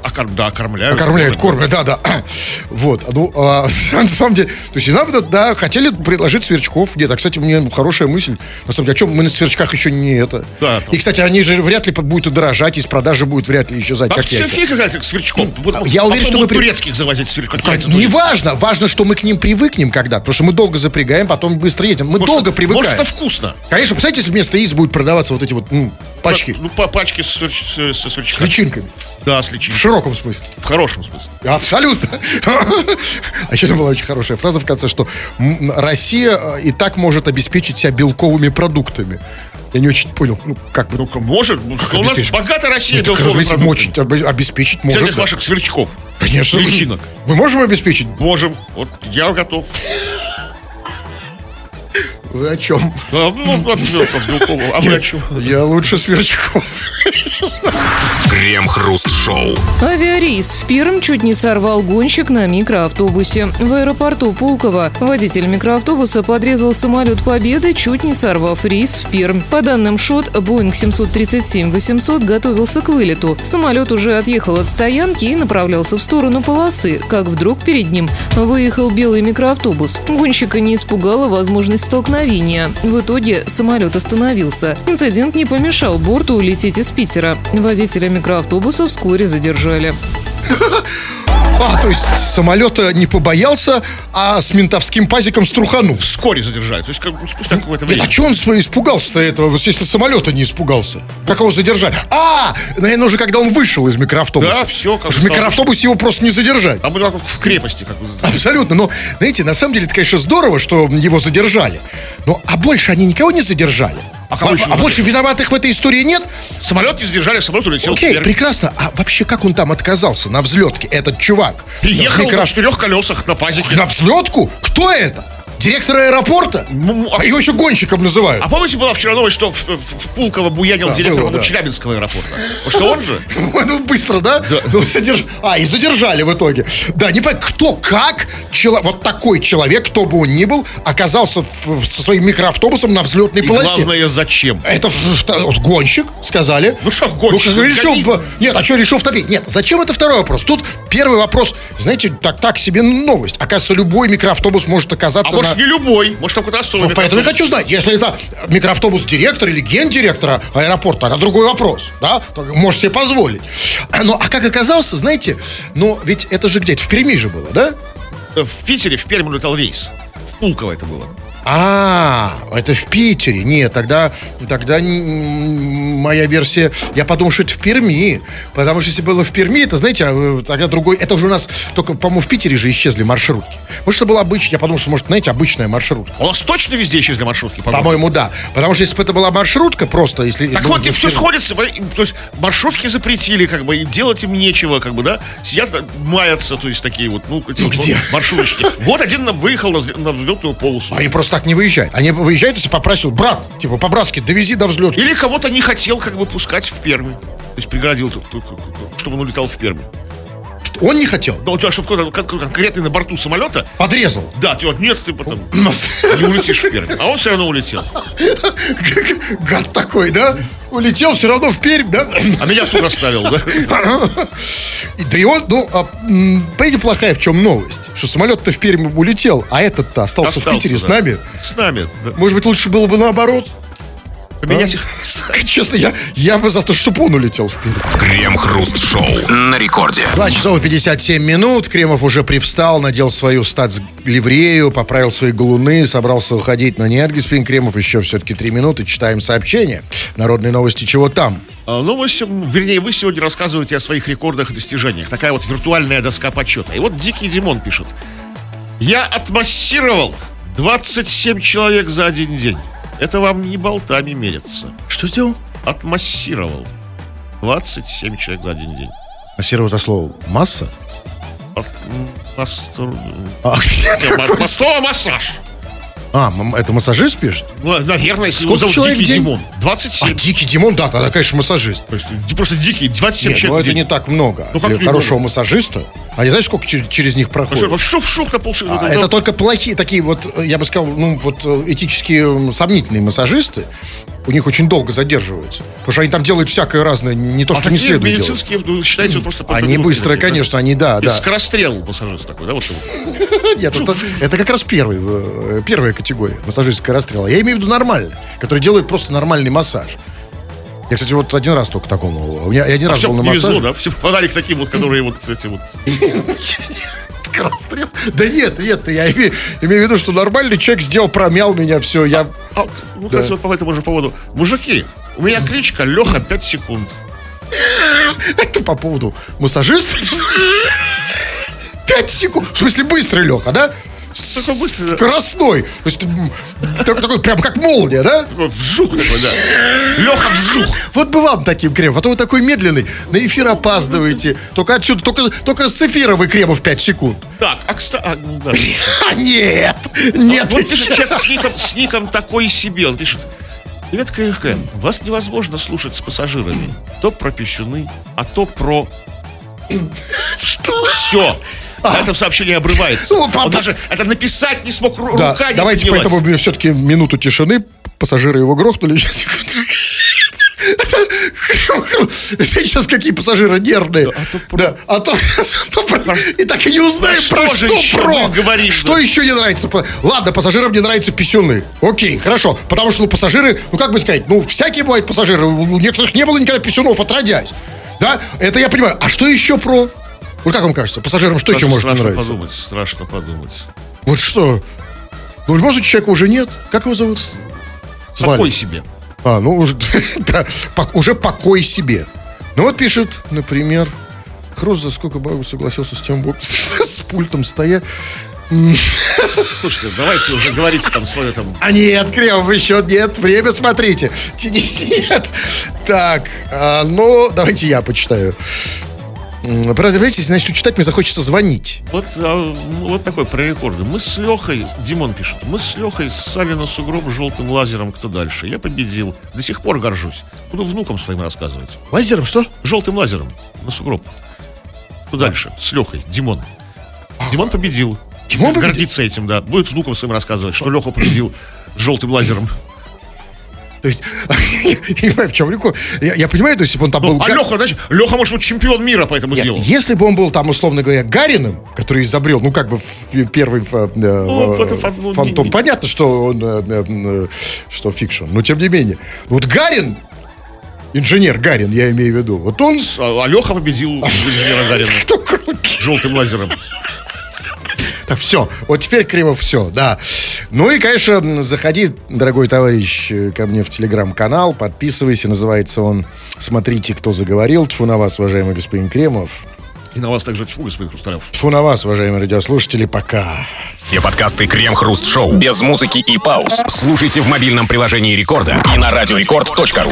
[SPEAKER 1] А, кор- да, кормляют.
[SPEAKER 2] Кормляют, кормят, да, да. Вот, ну, а, на самом деле, то есть, и нам, это, да, хотели предложить сверчков. Нет, а, кстати, мне хорошая мысль. На самом деле, о чем мы на сверчках еще не это.
[SPEAKER 1] Да.
[SPEAKER 2] И, кстати, они же вряд ли будут дорожать, из продажи будет вряд ли исчезать,
[SPEAKER 1] А
[SPEAKER 2] как
[SPEAKER 1] все, все как к сверчкам.
[SPEAKER 2] Я уверен, что мы
[SPEAKER 1] турецких завозить сверчков.
[SPEAKER 2] Не важно, важно, что мы к ним привыкнем когда, потому что мы долго запрягаем, потом быстро едем. Мы
[SPEAKER 1] Может,
[SPEAKER 2] долго привыкаем.
[SPEAKER 1] Может, это вкусно.
[SPEAKER 2] Конечно, представляете, если вместо яиц будут продаваться вот эти вот м, пачки
[SPEAKER 1] Ну, по пачке с, с- со
[SPEAKER 2] с
[SPEAKER 1] сверчками.
[SPEAKER 2] личинками.
[SPEAKER 1] Да, с
[SPEAKER 2] В
[SPEAKER 1] личинками.
[SPEAKER 2] широком смысле.
[SPEAKER 1] В хорошем смысле.
[SPEAKER 2] Абсолютно. А еще была очень хорошая фраза в конце, что Россия э, и так может обеспечить себя белковыми продуктами. Я не очень понял, ну как бы.
[SPEAKER 1] Ну, может. Что у нас богатая Россия
[SPEAKER 2] Ну, разумеется, об- обеспечить
[SPEAKER 1] Взять
[SPEAKER 2] может.
[SPEAKER 1] этих
[SPEAKER 2] да.
[SPEAKER 1] ваших сверчков.
[SPEAKER 2] Конечно.
[SPEAKER 1] личинок.
[SPEAKER 2] Мы можем обеспечить?
[SPEAKER 1] Можем. Вот я готов.
[SPEAKER 2] Вы о чем?
[SPEAKER 1] А, ну. А вы о чем?
[SPEAKER 2] Я лучше сверчков.
[SPEAKER 3] Крем-хруст-шоу.
[SPEAKER 4] Авиарейс в Пермь чуть не сорвал гонщик на микроавтобусе. В аэропорту Пулково водитель микроавтобуса подрезал самолет Победы, чуть не сорвав рейс в Пермь. По данным ШОТ, Боинг 737-800 готовился к вылету. Самолет уже отъехал от стоянки и направлялся в сторону полосы, как вдруг перед ним выехал белый микроавтобус. Гонщика не испугала возможность столкновения. В итоге самолет остановился. Инцидент не помешал борту улететь из Питера. Водителя микроавтобуса вскоре задержали.
[SPEAKER 2] А, то есть самолета не побоялся, а с ментовским пазиком струханул.
[SPEAKER 1] Вскоре задержали. То есть, как, бы спустя какое-то
[SPEAKER 2] Нет,
[SPEAKER 1] время.
[SPEAKER 2] а что он испугался-то этого, если самолета не испугался? Как его задержали? А, наверное, уже когда он вышел из микроавтобуса.
[SPEAKER 1] Да, всё, как
[SPEAKER 2] в микроавтобусе его просто не задержать.
[SPEAKER 1] А мы в крепости. Как бы.
[SPEAKER 2] Абсолютно. Но, знаете, на самом деле, это, конечно, здорово, что его задержали. Но, а больше они никого не задержали.
[SPEAKER 1] А кого еще
[SPEAKER 2] а
[SPEAKER 1] не
[SPEAKER 2] больше виноватых в этой истории нет?
[SPEAKER 1] Самолет не задержали, самолет улетел
[SPEAKER 2] Окей,
[SPEAKER 1] вверх.
[SPEAKER 2] прекрасно. А вообще, как он там отказался на взлетке, этот чувак?
[SPEAKER 1] Приехал на четырех колесах на пазике.
[SPEAKER 2] На взлетку? Кто это? Директор аэропорта?
[SPEAKER 1] Ну, а-
[SPEAKER 2] его еще гонщиком называют.
[SPEAKER 1] А помните, была вчера новость, что в, в- в Пулково буянил
[SPEAKER 2] Да,
[SPEAKER 1] директор
[SPEAKER 2] было, да.
[SPEAKER 1] Челябинского аэропорта? Что он же?
[SPEAKER 2] Ой, Ну, быстро, да? Ну, задерж- А, и задержали в итоге. Да, не понятно, кто, как, чело- вот такой человек, кто бы он ни был, оказался в- со своим микроавтобусом на взлетной
[SPEAKER 1] И
[SPEAKER 2] полосе.
[SPEAKER 1] главное, зачем?
[SPEAKER 2] Это вот гонщик, сказали.
[SPEAKER 1] Ну что, гонщик,
[SPEAKER 2] Ну, решил,
[SPEAKER 1] гони.
[SPEAKER 2] бы- нет, а что решил втопить? Нет, зачем это второй вопрос? Тут первый вопрос, знаете, так, так себе новость. Оказывается, любой микроавтобус может
[SPEAKER 1] А
[SPEAKER 2] оказаться
[SPEAKER 1] может,
[SPEAKER 2] на...
[SPEAKER 1] не любой, может, там какой-то.
[SPEAKER 2] Вот поэтому я хочу знать, если это микроавтобус директора или гендиректора аэропорта, это другой вопрос, да? Можешь себе позволить. А, Ну, а как оказался, знаете, но ведь это же где-то в Перми же было, да?
[SPEAKER 1] В Питере, в Перми летал рейс. В Пулково это было.
[SPEAKER 2] А, это в Питере. Нет, тогда, тогда моя версия... Я подумал, что это в Перми. Потому что если было в Перми, это, знаете, а, тогда другой... Это уже у нас только, по-моему, в Питере же исчезли маршрутки. Может, это была обычная... Я подумал, что, может, знаете, обычная маршрутка.
[SPEAKER 1] У нас точно везде исчезли маршрутки, по-моему.
[SPEAKER 2] По-моему, да. Потому что если бы это была маршрутка, просто если...
[SPEAKER 1] Так
[SPEAKER 2] ну,
[SPEAKER 1] вот, и все сходится. То есть маршрутки запретили, как бы, и делать им нечего, как бы, да. Сидят, э, маятся, то есть такие вот, ну, вот
[SPEAKER 2] где?
[SPEAKER 1] маршруточки. Вот один нам выехал на, на взлетную полосу.
[SPEAKER 2] Они просто так не выезжают. Они выезжают, если попросил, брат, типа, по-братски, довези до взлета.
[SPEAKER 1] Или кого-то не хотел, как бы, пускать в Перми. То есть преградил, чтобы он улетал в Перми.
[SPEAKER 2] Он не хотел.
[SPEAKER 1] Но у тебя, чтобы кто-то кон- конкретный на борту самолета,
[SPEAKER 2] Подрезал.
[SPEAKER 1] да, ты вот, нет, ты потом не улетишь в Перми. А он все равно улетел.
[SPEAKER 2] Гад такой, да? Улетел все равно в Пермь, да?
[SPEAKER 1] А меня тут оставил, да?
[SPEAKER 2] Да и он, ну, а, понимаете, плохая в чем новость? Что самолет-то в Пермь улетел, а этот-то остался, в
[SPEAKER 1] Остался,
[SPEAKER 2] Питере с
[SPEAKER 1] да.
[SPEAKER 2] нами.
[SPEAKER 1] С нами. да.
[SPEAKER 2] Может быть, лучше было бы наоборот?
[SPEAKER 1] Поменять их.
[SPEAKER 2] Честно, я, я бы за то, чтобы он улетел в Пермь.
[SPEAKER 3] Крем-хруст-шоу на рекорде.
[SPEAKER 2] 2 часов и 57 минут. Кремов уже привстал, надел свою статс-ливрею, поправил свои галуны, собрался уходить. Но нет, господин Кремов, еще все-таки 3 минуты. Читаем сообщение. Народные новости, чего там?
[SPEAKER 1] А, Ну, мы, вернее, вы сегодня рассказываете о своих рекордах и достижениях. Такая вот виртуальная доска почета. И вот Дикий Димон пишет. Я отмассировал 27 человек за один день. Это вам не болтами мерится.
[SPEAKER 2] Что сделал?
[SPEAKER 1] Отмассировал 27 человек за один день.
[SPEAKER 2] Массировать это слово масса?
[SPEAKER 1] От- м, мастур-
[SPEAKER 2] А,
[SPEAKER 1] Не, ма- ма- Слово массаж.
[SPEAKER 2] А, это массажист пишет?
[SPEAKER 1] Ну, наверное, если
[SPEAKER 2] Сколько
[SPEAKER 1] его зовут
[SPEAKER 2] человек
[SPEAKER 1] Дикий
[SPEAKER 2] день?
[SPEAKER 1] Димон.
[SPEAKER 2] А,
[SPEAKER 1] 27.
[SPEAKER 2] Дикий Димон, да, тогда, конечно, массажист.
[SPEAKER 1] То есть просто дикий, 27
[SPEAKER 2] Нет, ну
[SPEAKER 1] человек в
[SPEAKER 2] это не так много.
[SPEAKER 1] Ну, как
[SPEAKER 2] Для хорошего
[SPEAKER 1] много?
[SPEAKER 2] массажиста. А не знаешь, сколько чер- через них
[SPEAKER 1] Ну,
[SPEAKER 2] проходит?
[SPEAKER 1] вот Шух-шух на полши-
[SPEAKER 2] А,
[SPEAKER 1] ну,
[SPEAKER 2] это
[SPEAKER 1] ну,
[SPEAKER 2] только плохие, такие вот, э, я бы сказал, ну, вот э, этически сомнительные массажисты. У них очень долго задерживаются. Потому что они там делают всякое разное, не то,
[SPEAKER 1] А
[SPEAKER 2] что не следует делать.
[SPEAKER 1] медицинские, ну, считайте, вот просто...
[SPEAKER 2] Они быстрые,
[SPEAKER 1] такие, да?
[SPEAKER 2] конечно, они, да,
[SPEAKER 1] Это
[SPEAKER 2] да.
[SPEAKER 1] Скорострел массажист такой, да? Вот.
[SPEAKER 2] Нет, это, это как раз первый, э, первая категория массажистского расстрела. Я имею в виду нормальный, который делает просто нормальный массаж. Я, кстати, вот один раз только такому. меня я один
[SPEAKER 1] А
[SPEAKER 2] раз был на
[SPEAKER 1] не везло,
[SPEAKER 2] массаже.
[SPEAKER 1] да? Все попадали к таким вот, которые вот эти вот...
[SPEAKER 2] Скорострел? Да нет, нет, я имею, имею в виду, что нормальный человек сделал, промял меня, все, я...
[SPEAKER 1] А, ну, кстати, вот по этому же поводу. Мужики, у меня кличка Леха 5 секунд.
[SPEAKER 2] Это по поводу массажиста. Пять секунд. В смысле, быстрый Леха, да? Скоростной. То есть, такой, прям как молния, да?
[SPEAKER 1] Вжух такой, да. Леха вжух.
[SPEAKER 2] Вот бы вам таким крем, а то вы такой медленный, на эфир опаздываете. Только отсюда, только, только с эфира вы кремов 5 секунд.
[SPEAKER 1] Так, а кстати... А, ну.
[SPEAKER 2] А нет, нет.
[SPEAKER 1] Вот пишет человек с ником, такой себе. Он пишет. Привет, КХК. Вас невозможно слушать с пассажирами. То про пищуны, а то про...
[SPEAKER 2] Что?
[SPEAKER 1] Все. На этом сообщение обрывается.
[SPEAKER 2] Ну,
[SPEAKER 1] Он даже это написать не смог, ру-
[SPEAKER 2] Да,
[SPEAKER 1] рука не
[SPEAKER 2] давайте
[SPEAKER 1] поднялась.
[SPEAKER 2] поэтому все-таки минуту тишины. Пассажиры его грохнули. Сейчас какие пассажиры нервные.
[SPEAKER 1] а то про-
[SPEAKER 2] Да, а то, то про- И так и не узнаем,
[SPEAKER 1] Про что
[SPEAKER 2] что
[SPEAKER 1] еще
[SPEAKER 2] про.
[SPEAKER 1] говорим,
[SPEAKER 2] Что
[SPEAKER 1] да?
[SPEAKER 2] еще не нравится? Ладно, пассажирам не нравятся писюны. Окей, хорошо. Потому что ну, пассажиры, ну как бы сказать, ну всякие бывают пассажиры. У у некоторых не было никогда писюнов, отродясь. Да, это я понимаю. А что еще про? Вот как вам кажется, пассажирам что еще
[SPEAKER 1] Страшно
[SPEAKER 2] может не нравиться?
[SPEAKER 1] подумать, страшно подумать.
[SPEAKER 2] Вот что? Ну, в любом случае, человека уже нет. Как его зовут? Звали.
[SPEAKER 1] Покой себе.
[SPEAKER 2] А, ну, уже, да, пок- уже покой себе. Ну, вот пишет, например, Хруст за сколько бабу согласился с тем с пультом стоя.
[SPEAKER 1] Слушайте, давайте уже говорите там свое там...
[SPEAKER 2] А нет, Кремов, еще нет, время смотрите. Нет. Так, а, ну, давайте я почитаю. Если начну читать, мне захочется звонить.
[SPEAKER 1] Вот, а, вот такой про рекорды. Мы с Лехой, Димон пишет, мы с Лехой ссали на сугроб желтым лазером, кто дальше. Я победил. До сих пор горжусь. Буду внукам своим рассказывать.
[SPEAKER 2] Лазером что?
[SPEAKER 1] Желтым лазером на сугроб. Кто дальше? С Лехой, Димон. Димон победил.
[SPEAKER 2] Димон победил?
[SPEAKER 1] Гордится этим, да. Будет внукам своим рассказывать, что Леха победил желтым лазером.
[SPEAKER 2] То есть, я не понимаю, в чем рекорд. Я, я понимаю, то есть, если бы он там
[SPEAKER 1] Ну,
[SPEAKER 2] был...
[SPEAKER 1] а Леха, значит, Леха может быть чемпион мира по этому
[SPEAKER 2] Нет,
[SPEAKER 1] делу.
[SPEAKER 2] если бы он был там, условно говоря, Гариным, который изобрел, ну, как бы первый э, э,
[SPEAKER 1] Ну,
[SPEAKER 2] э,
[SPEAKER 1] ну,
[SPEAKER 2] фантом,
[SPEAKER 1] не-
[SPEAKER 2] понятно, что он, э, э, э, что fiction, но тем не менее. Вот Гарин, инженер Гарин, я имею в виду, вот он...
[SPEAKER 1] А, а Леха победил инженера Гарина
[SPEAKER 2] Кто круче?
[SPEAKER 1] желтым лазером.
[SPEAKER 2] Так, все, вот теперь Кремов все, да. Ну и, конечно, заходи, дорогой товарищ, э, ко мне в телеграм-канал, подписывайся, называется он «Смотрите, кто заговорил». Тьфу на вас, уважаемый господин Кремов.
[SPEAKER 1] И на вас также тьфу, господин Хрусталев.
[SPEAKER 2] Тьфу на вас, уважаемые радиослушатели, пока.
[SPEAKER 3] Все подкасты Крем-Хруст Шоу без музыки и пауз. Слушайте в мобильном приложении Рекорда и на радиорекорд.ру.